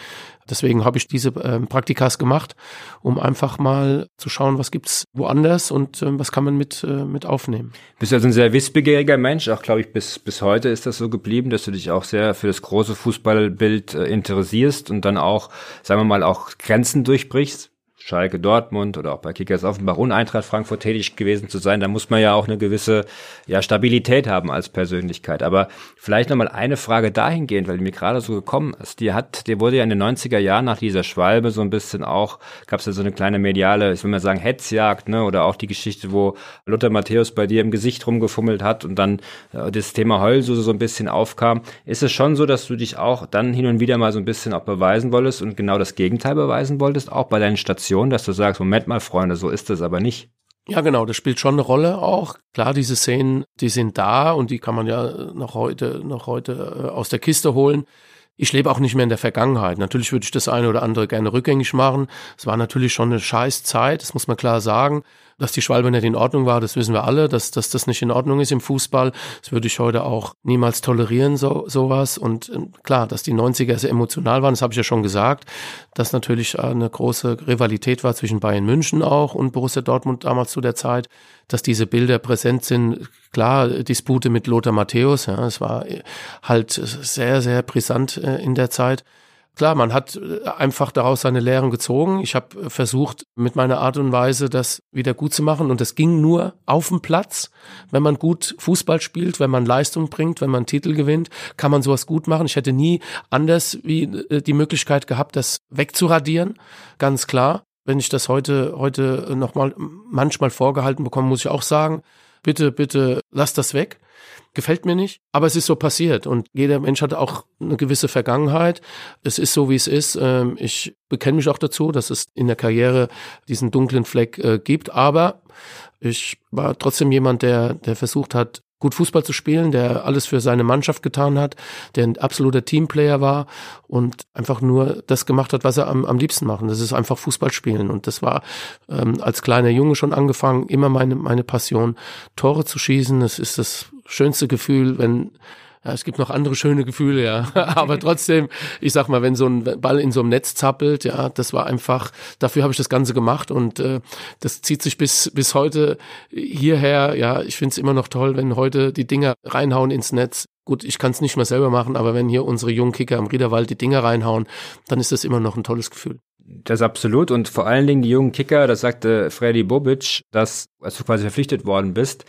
Deswegen habe ich diese äh, Praktikas gemacht, um einfach mal zu schauen, was gibt's woanders und äh, was kann man mit, äh, mit aufnehmen. Bist also ein sehr wissbegieriger Mensch, auch glaube ich bis, bis heute ist das so geblieben, dass du dich auch sehr für das große Fußballbild äh, interessierst und dann auch, sagen wir mal, auch Grenzen durchbrichst. Schalke Dortmund oder auch bei Kickers Offenbach und Eintracht Frankfurt tätig gewesen zu sein, da muss man ja auch eine gewisse ja, Stabilität haben als Persönlichkeit. Aber vielleicht nochmal eine Frage dahingehend, weil die mir gerade so gekommen ist. Die hat, die wurde ja in den 90er Jahren nach dieser Schwalbe so ein bisschen auch, gab es ja so eine kleine mediale, ich will mal sagen, Hetzjagd, ne? Oder auch die Geschichte, wo Luther Matthäus bei dir im Gesicht rumgefummelt hat und dann äh, das Thema Heulsuse so ein bisschen aufkam. Ist es schon so, dass du dich auch dann hin und wieder mal so ein bisschen auch beweisen wolltest und genau das Gegenteil beweisen wolltest, auch bei deinen Stationen? Situation, dass du sagst, Moment mal, Freunde, so ist es aber nicht. Ja, genau, das spielt schon eine Rolle auch. Klar, diese Szenen, die sind da und die kann man ja noch heute, noch heute äh, aus der Kiste holen. Ich lebe auch nicht mehr in der Vergangenheit. Natürlich würde ich das eine oder andere gerne rückgängig machen. Es war natürlich schon eine scheiß Zeit, das muss man klar sagen. Dass die Schwalbe nicht in Ordnung war, das wissen wir alle, dass, dass das nicht in Ordnung ist im Fußball. Das würde ich heute auch niemals tolerieren, so, sowas. Und äh, klar, dass die 90er sehr emotional waren, das habe ich ja schon gesagt, dass natürlich eine große Rivalität war zwischen Bayern München auch und Borussia Dortmund damals zu der Zeit, dass diese Bilder präsent sind. Klar, Dispute mit Lothar Matthäus, ja, es war halt sehr, sehr brisant äh, in der Zeit. Klar, man hat äh, einfach daraus seine Lehren gezogen. Ich habe versucht, mit meiner Art und Weise das wieder gut zu machen. Und das ging nur auf dem Platz. Wenn man gut Fußball spielt, wenn man Leistung bringt, wenn man Titel gewinnt, kann man sowas gut machen. Ich hätte nie anders wie äh, die Möglichkeit gehabt, das wegzuradieren. Ganz klar. Wenn ich das heute, heute nochmal manchmal vorgehalten bekomme, muss ich auch sagen, bitte, bitte, lass das weg gefällt mir nicht, aber es ist so passiert und jeder Mensch hat auch eine gewisse Vergangenheit. Es ist so, wie es ist. Ähm, ich bekenne mich auch dazu, dass es in der Karriere diesen dunklen Fleck äh, gibt, aber ich war trotzdem jemand, der, der versucht hat, gut Fußball zu spielen, der alles für seine Mannschaft getan hat, der ein absoluter Teamplayer war und einfach nur das gemacht hat, was er am, am liebsten macht. Das ist einfach Fußball spielen. Und das war ähm, als kleiner Junge schon angefangen, immer meine, meine Passion, Tore zu schießen. Das ist das schönste Gefühl, wenn ja, es gibt noch andere schöne Gefühle, ja. [laughs] Aber trotzdem, ich sag mal, wenn so ein Ball in so einem Netz zappelt, ja, das war einfach, dafür habe ich das Ganze gemacht und äh, das zieht sich bis, bis heute hierher. Ja, ich finde es immer noch toll, wenn heute die Dinger reinhauen ins Netz. Gut, ich kann es nicht mehr selber machen, aber wenn hier unsere jungen Kicker im Riederwald die Dinger reinhauen, dann ist das immer noch ein tolles Gefühl. Das ist absolut. Und vor allen Dingen die jungen Kicker, das sagte Freddy Bobic, dass, als du quasi verpflichtet worden bist,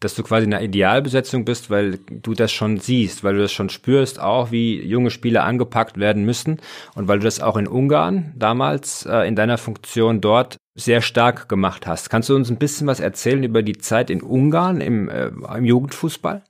dass du quasi in einer Idealbesetzung bist, weil du das schon siehst, weil du das schon spürst, auch wie junge Spieler angepackt werden müssen und weil du das auch in Ungarn damals äh, in deiner Funktion dort sehr stark gemacht hast. Kannst du uns ein bisschen was erzählen über die Zeit in Ungarn im, äh, im Jugendfußball?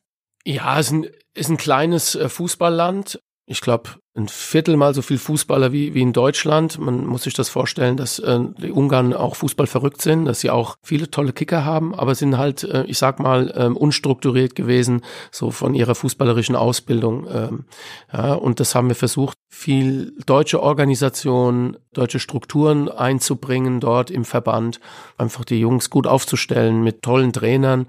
Ja, es ist ein, ist ein kleines äh, Fußballland. Ich glaube, ein Viertel mal so viel Fußballer wie, wie in Deutschland. Man muss sich das vorstellen, dass äh, die Ungarn auch Fußball verrückt sind, dass sie auch viele tolle Kicker haben, aber sind halt, äh, ich sag mal, äh, unstrukturiert gewesen, so von ihrer fußballerischen Ausbildung. Ähm, ja, und das haben wir versucht, viel deutsche Organisationen, deutsche Strukturen einzubringen dort im Verband, einfach die Jungs gut aufzustellen mit tollen Trainern.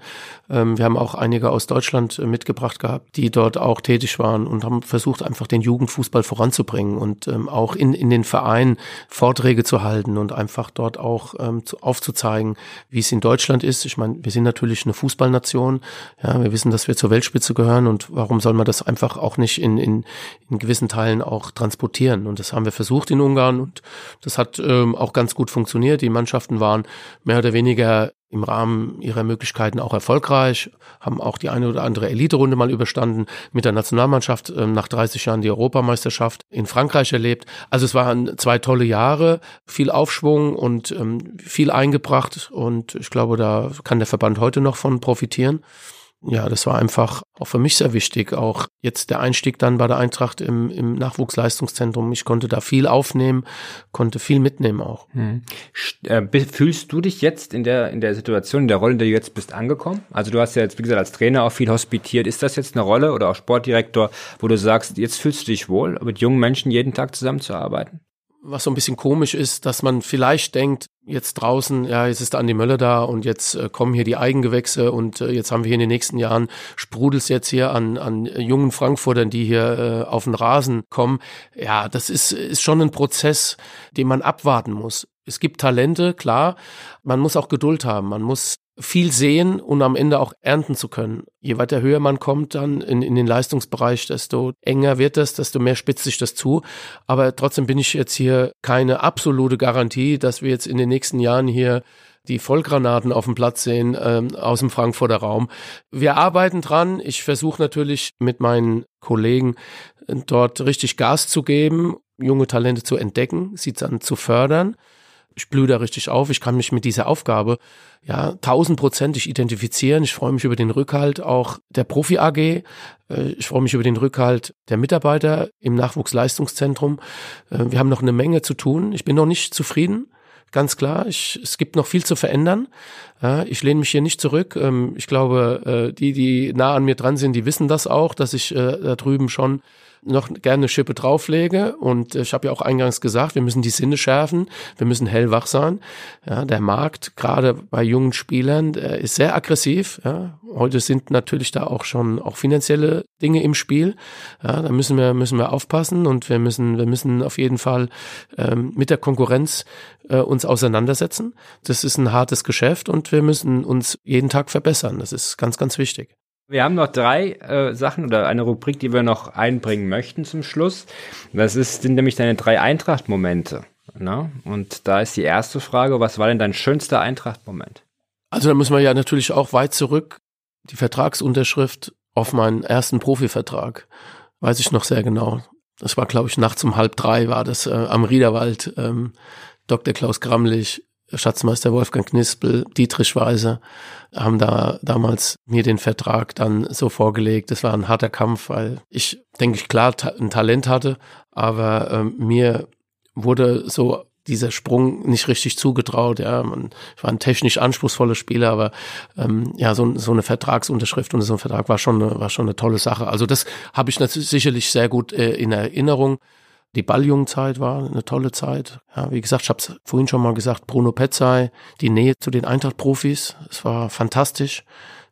Ähm, wir haben auch einige aus Deutschland äh, mitgebracht gehabt, die dort auch tätig waren und haben versucht, einfach den Jugendfußball Fußball voranzubringen und ähm, auch in, in den Vereinen Vorträge zu halten und einfach dort auch ähm, zu, aufzuzeigen, wie es in Deutschland ist. Ich meine, wir sind natürlich eine Fußballnation. Ja, wir wissen, dass wir zur Weltspitze gehören und warum soll man das einfach auch nicht in, in, in gewissen Teilen auch transportieren? Und das haben wir versucht in Ungarn und das hat ähm, auch ganz gut funktioniert. Die Mannschaften waren mehr oder weniger im Rahmen ihrer Möglichkeiten auch erfolgreich, haben auch die eine oder andere Elite-Runde mal überstanden, mit der Nationalmannschaft ähm, nach 30 Jahren die Europameisterschaft in Frankreich erlebt. Also es waren zwei tolle Jahre, viel Aufschwung und ähm, viel eingebracht und ich glaube, da kann der Verband heute noch von profitieren. Ja, das war einfach auch für mich sehr wichtig. Auch jetzt der Einstieg dann bei der Eintracht im, im Nachwuchsleistungszentrum. Ich konnte da viel aufnehmen, konnte viel mitnehmen auch. Hm. Fühlst du dich jetzt in der, in der Situation, in der Rolle, in der du jetzt bist, angekommen? Also du hast ja jetzt, wie gesagt, als Trainer auch viel hospitiert. Ist das jetzt eine Rolle oder auch Sportdirektor, wo du sagst, jetzt fühlst du dich wohl, mit jungen Menschen jeden Tag zusammenzuarbeiten? Was so ein bisschen komisch ist, dass man vielleicht denkt, jetzt draußen, ja, jetzt ist Andi Möller da und jetzt äh, kommen hier die Eigengewächse und äh, jetzt haben wir hier in den nächsten Jahren sprudels jetzt hier an, an jungen Frankfurtern, die hier äh, auf den Rasen kommen. Ja, das ist, ist schon ein Prozess, den man abwarten muss. Es gibt Talente, klar. Man muss auch Geduld haben. Man muss viel sehen und am Ende auch ernten zu können. Je weiter höher man kommt dann in, in den Leistungsbereich, desto enger wird das, desto mehr spitzt sich das zu. Aber trotzdem bin ich jetzt hier keine absolute Garantie, dass wir jetzt in den nächsten Jahren hier die Vollgranaten auf dem Platz sehen ähm, aus dem Frankfurter Raum. Wir arbeiten dran. Ich versuche natürlich mit meinen Kollegen äh, dort richtig Gas zu geben, junge Talente zu entdecken, sie dann zu fördern ich blühe da richtig auf. Ich kann mich mit dieser Aufgabe ja tausendprozentig identifizieren. Ich freue mich über den Rückhalt auch der Profi AG. Äh, ich freue mich über den Rückhalt der Mitarbeiter im Nachwuchsleistungszentrum. Äh, wir haben noch eine Menge zu tun. Ich bin noch nicht zufrieden. Ganz klar, ich, es gibt noch viel zu verändern. ich lehne mich hier nicht zurück. Ähm, ich glaube, äh, die, die nah an mir dran sind, die wissen das auch, dass ich da drüben schon noch gerne eine Schippe drauflege. Und ich habe ja auch eingangs gesagt, wir müssen die Sinne schärfen, wir müssen hellwach sein. Ja, der Markt, gerade bei jungen Spielern, der ist sehr aggressiv. Ja. Heute sind natürlich da auch schon auch finanzielle Dinge im Spiel. Ja, da müssen wir, müssen wir aufpassen und wir müssen, wir müssen auf jeden Fall ähm, mit der Konkurrenz äh, uns auseinandersetzen. Das ist ein hartes Geschäft und wir müssen uns jeden Tag verbessern. Das ist ganz, ganz wichtig. Wir haben noch drei äh, Sachen oder eine Rubrik, die wir noch einbringen möchten zum Schluss. Das ist, sind nämlich deine drei Eintracht-Momente. Ne? Und da ist die erste Frage, was war denn dein schönster Eintracht-Moment? Also da müssen wir ja natürlich auch weit zurück. Die Vertragsunterschrift auf meinen ersten Profivertrag, weiß ich noch sehr genau. Das war, glaube ich, nachts um halb drei war das äh, am Riederwald. Ähm, Dr. Klaus Gramlich, Schatzmeister Wolfgang Knispel, Dietrich Weiser haben da damals mir den Vertrag dann so vorgelegt. Das war ein harter Kampf, weil ich, denke ich, klar ein Talent hatte, aber ähm, mir wurde so dieser Sprung nicht richtig zugetraut. Ja, man, ich war ein technisch anspruchsvoller Spieler, aber ähm, ja, so, so eine Vertragsunterschrift und so ein Vertrag war schon eine, war schon eine tolle Sache. Also das habe ich natürlich sicherlich sehr gut äh, in Erinnerung. Die Balljungzeit war eine tolle Zeit. Ja, wie gesagt, ich habe es vorhin schon mal gesagt, Bruno Petzai, die Nähe zu den Eintracht-Profis, es war fantastisch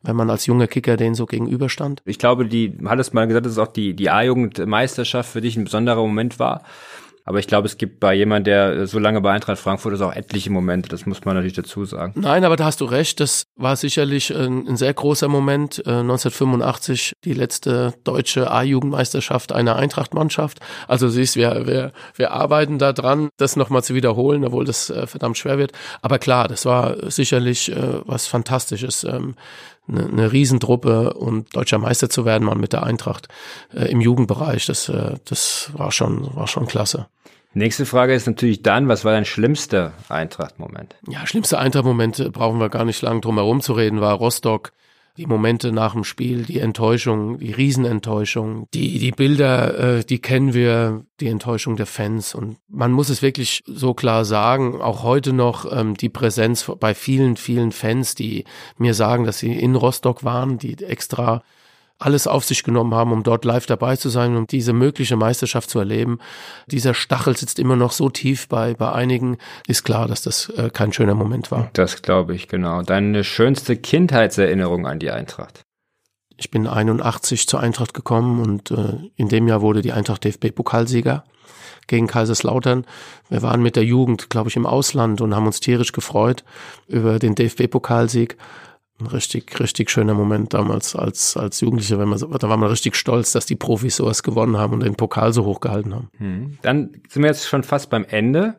wenn man als junger Kicker den so gegenüberstand. Ich glaube, die hat es mal gesagt, dass auch die, die A-Jugendmeisterschaft für dich ein besonderer Moment war. Aber ich glaube, es gibt bei jemand, der so lange bei Eintracht Frankfurt ist, auch etliche Momente. Das muss man natürlich dazu sagen. Nein, aber da hast du recht. Das war sicherlich ein, ein sehr großer Moment. Äh, 1985 die letzte deutsche A-Jugendmeisterschaft einer Eintracht-Mannschaft. Also siehst, wir, wir, wir arbeiten da dran, das nochmal zu wiederholen, obwohl das äh, verdammt schwer wird. Aber klar, das war sicherlich äh, was Fantastisches. Ähm, eine, eine Riesentruppe und deutscher Meister zu werden, mal mit der Eintracht äh, im Jugendbereich, das, äh, das war schon, war schon klasse. Nächste Frage ist natürlich dann, was war dein schlimmster Eintracht-Moment? Ja, schlimmster Eintracht-Moment, äh, brauchen wir gar nicht lang drum herum zu reden, war Rostock die Momente nach dem Spiel, die Enttäuschung, die Riesenenttäuschung, die, die Bilder, äh, die kennen wir, die Enttäuschung der Fans. Und man muss es wirklich so klar sagen, auch heute noch ähm, die Präsenz bei vielen, vielen Fans, die mir sagen, dass sie in Rostock waren, die extra alles auf sich genommen haben, um dort live dabei zu sein, um diese mögliche Meisterschaft zu erleben. Dieser Stachel sitzt immer noch so tief bei, bei einigen. Ist klar, dass das äh, kein schöner Moment war. Das glaube ich, genau. Deine schönste Kindheitserinnerung an die Eintracht? Ich bin 81 zur Eintracht gekommen und äh, in dem Jahr wurde die Eintracht DFB-Pokalsieger gegen Kaiserslautern. Wir waren mit der Jugend, glaube ich, im Ausland und haben uns tierisch gefreut über den DFB-Pokalsieg ein richtig, richtig schöner Moment damals als, als Jugendlicher, wenn man, da war man richtig stolz, dass die Profis sowas gewonnen haben und den Pokal so hochgehalten haben. Hm. Dann sind wir jetzt schon fast beim Ende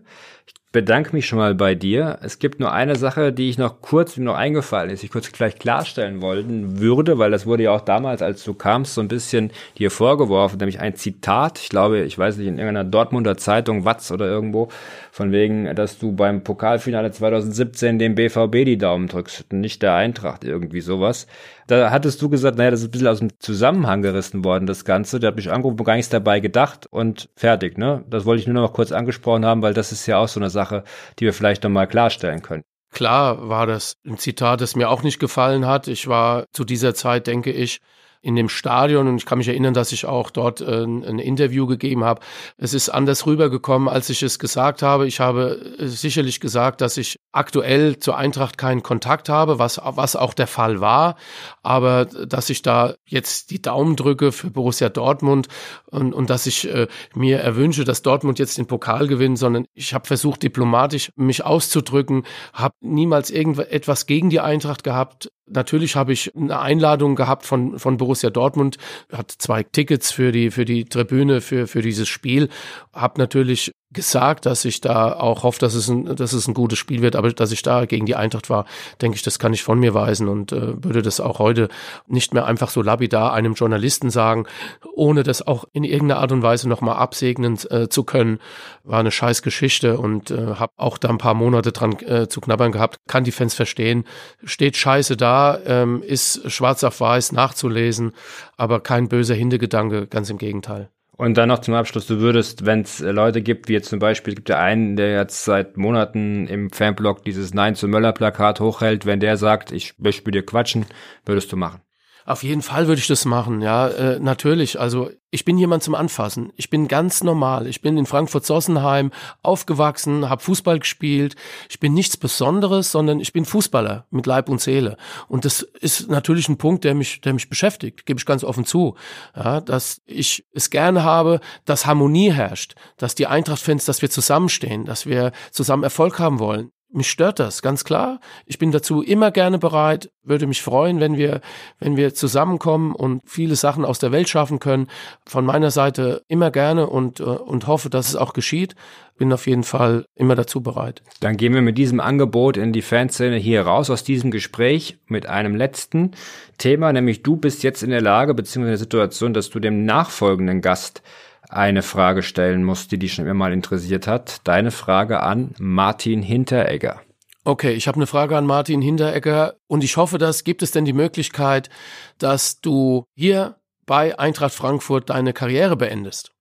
bedanke mich schon mal bei dir. Es gibt nur eine Sache, die ich noch kurz noch eingefallen ist, ich kurz gleich klarstellen wollen würde, weil das wurde ja auch damals, als du kamst, so ein bisschen dir vorgeworfen, nämlich ein Zitat, ich glaube, ich weiß nicht, in irgendeiner Dortmunder Zeitung, Watz oder irgendwo, von wegen, dass du beim Pokalfinale 2017 dem BVB die Daumen drückst, nicht der Eintracht, irgendwie sowas. Da hattest du gesagt, naja, das ist ein bisschen aus dem Zusammenhang gerissen worden, das Ganze. Da habe ich angerufen, gar nichts dabei gedacht und fertig, ne? Das wollte ich nur noch kurz angesprochen haben, weil das ist ja auch so eine Sache, die wir vielleicht noch mal klarstellen können. Klar war das ein Zitat, das mir auch nicht gefallen hat. Ich war zu dieser Zeit, denke ich, in dem Stadion und ich kann mich erinnern, dass ich auch dort äh, ein Interview gegeben habe. Es ist anders rübergekommen, als ich es gesagt habe. Ich habe äh, sicherlich gesagt, dass ich aktuell zur Eintracht keinen Kontakt habe, was, was auch der Fall war, aber dass ich da jetzt die Daumen drücke für Borussia Dortmund und, und dass ich äh, mir erwünsche, dass Dortmund jetzt den Pokal gewinnt, sondern ich habe versucht, diplomatisch mich auszudrücken, habe niemals irgendetwas gegen die Eintracht gehabt, Natürlich habe ich eine Einladung gehabt von, von Borussia Dortmund, hat zwei Tickets für die, für die Tribüne, für, für dieses Spiel, habe natürlich gesagt, dass ich da auch hoffe, dass es, ein, dass es ein gutes Spiel wird, aber dass ich da gegen die Eintracht war, denke ich, das kann ich von mir weisen und äh, würde das auch heute nicht mehr einfach so lapidar einem Journalisten sagen, ohne das auch in irgendeiner Art und Weise nochmal absegnen äh, zu können. War eine scheiß Geschichte und äh, habe auch da ein paar Monate dran äh, zu knabbern gehabt, kann die Fans verstehen, steht scheiße da, ähm, ist schwarz auf weiß nachzulesen, aber kein böser Hintergedanke, ganz im Gegenteil. Und dann noch zum Abschluss, du würdest, wenn es äh, Leute gibt, wie jetzt zum Beispiel, gibt ja einen, der jetzt seit Monaten im Fanblog dieses Nein zu Möller Plakat hochhält, wenn der sagt, ich möchte mit dir quatschen, würdest du machen. Auf jeden Fall würde ich das machen, ja, äh, natürlich. Also ich bin jemand zum Anfassen. Ich bin ganz normal. Ich bin in Frankfurt-Sossenheim aufgewachsen, habe Fußball gespielt. Ich bin nichts Besonderes, sondern ich bin Fußballer mit Leib und Seele. Und das ist natürlich ein Punkt, der mich, der mich beschäftigt, gebe ich ganz offen zu. Ja, dass ich es gerne habe, dass Harmonie herrscht, dass die Eintracht-Fans, dass wir zusammenstehen, dass wir zusammen Erfolg haben wollen. Mich stört das, ganz klar. Ich bin dazu immer gerne bereit, würde mich freuen, wenn wir, wenn wir zusammenkommen und viele Sachen aus der Welt schaffen können. Von meiner Seite immer gerne und, äh, und hoffe, dass es auch geschieht. Bin auf jeden Fall immer dazu bereit. Dann gehen wir mit diesem Angebot in die Fanszene hier raus aus diesem Gespräch mit einem letzten Thema, nämlich du bist jetzt in der Lage, beziehungsweise in der Situation, dass du dem nachfolgenden Gast eine Frage stellen muss, die dich schon immer mal interessiert hat. Deine Frage an Martin Hinteregger. Okay, ich habe eine Frage an Martin Hinteregger und ich hoffe, dass gibt es denn die Möglichkeit, dass du hier bei Eintracht Frankfurt deine Karriere beendest?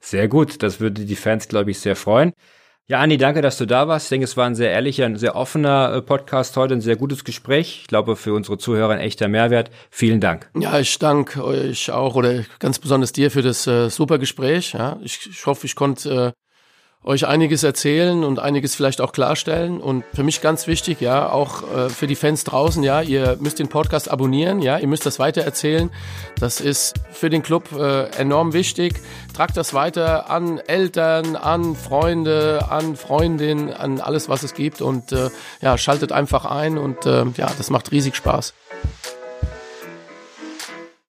Sehr gut, das würde die Fans, glaube ich, sehr freuen. Ja, Andi, danke, dass du da warst. Ich denke, es war ein sehr ehrlicher, ein sehr offener äh, Podcast heute, ein sehr gutes Gespräch. Ich glaube, für unsere Zuhörer ein echter Mehrwert. Vielen Dank. Ja, ich danke euch auch oder ganz besonders dir für das äh, super Gespräch. Ja, ich, ich hoffe, ich konnte äh, euch einiges erzählen und einiges vielleicht auch klarstellen. Und für mich ganz wichtig, ja, auch äh, für die Fans draußen, ja, ihr müsst den Podcast abonnieren, ja, ihr müsst das weitererzählen. Das ist für den Club äh, enorm wichtig. Tragt das weiter an Eltern, an Freunde, an Freundinnen, an alles, was es gibt. Und äh, ja, schaltet einfach ein und äh, ja, das macht riesig Spaß.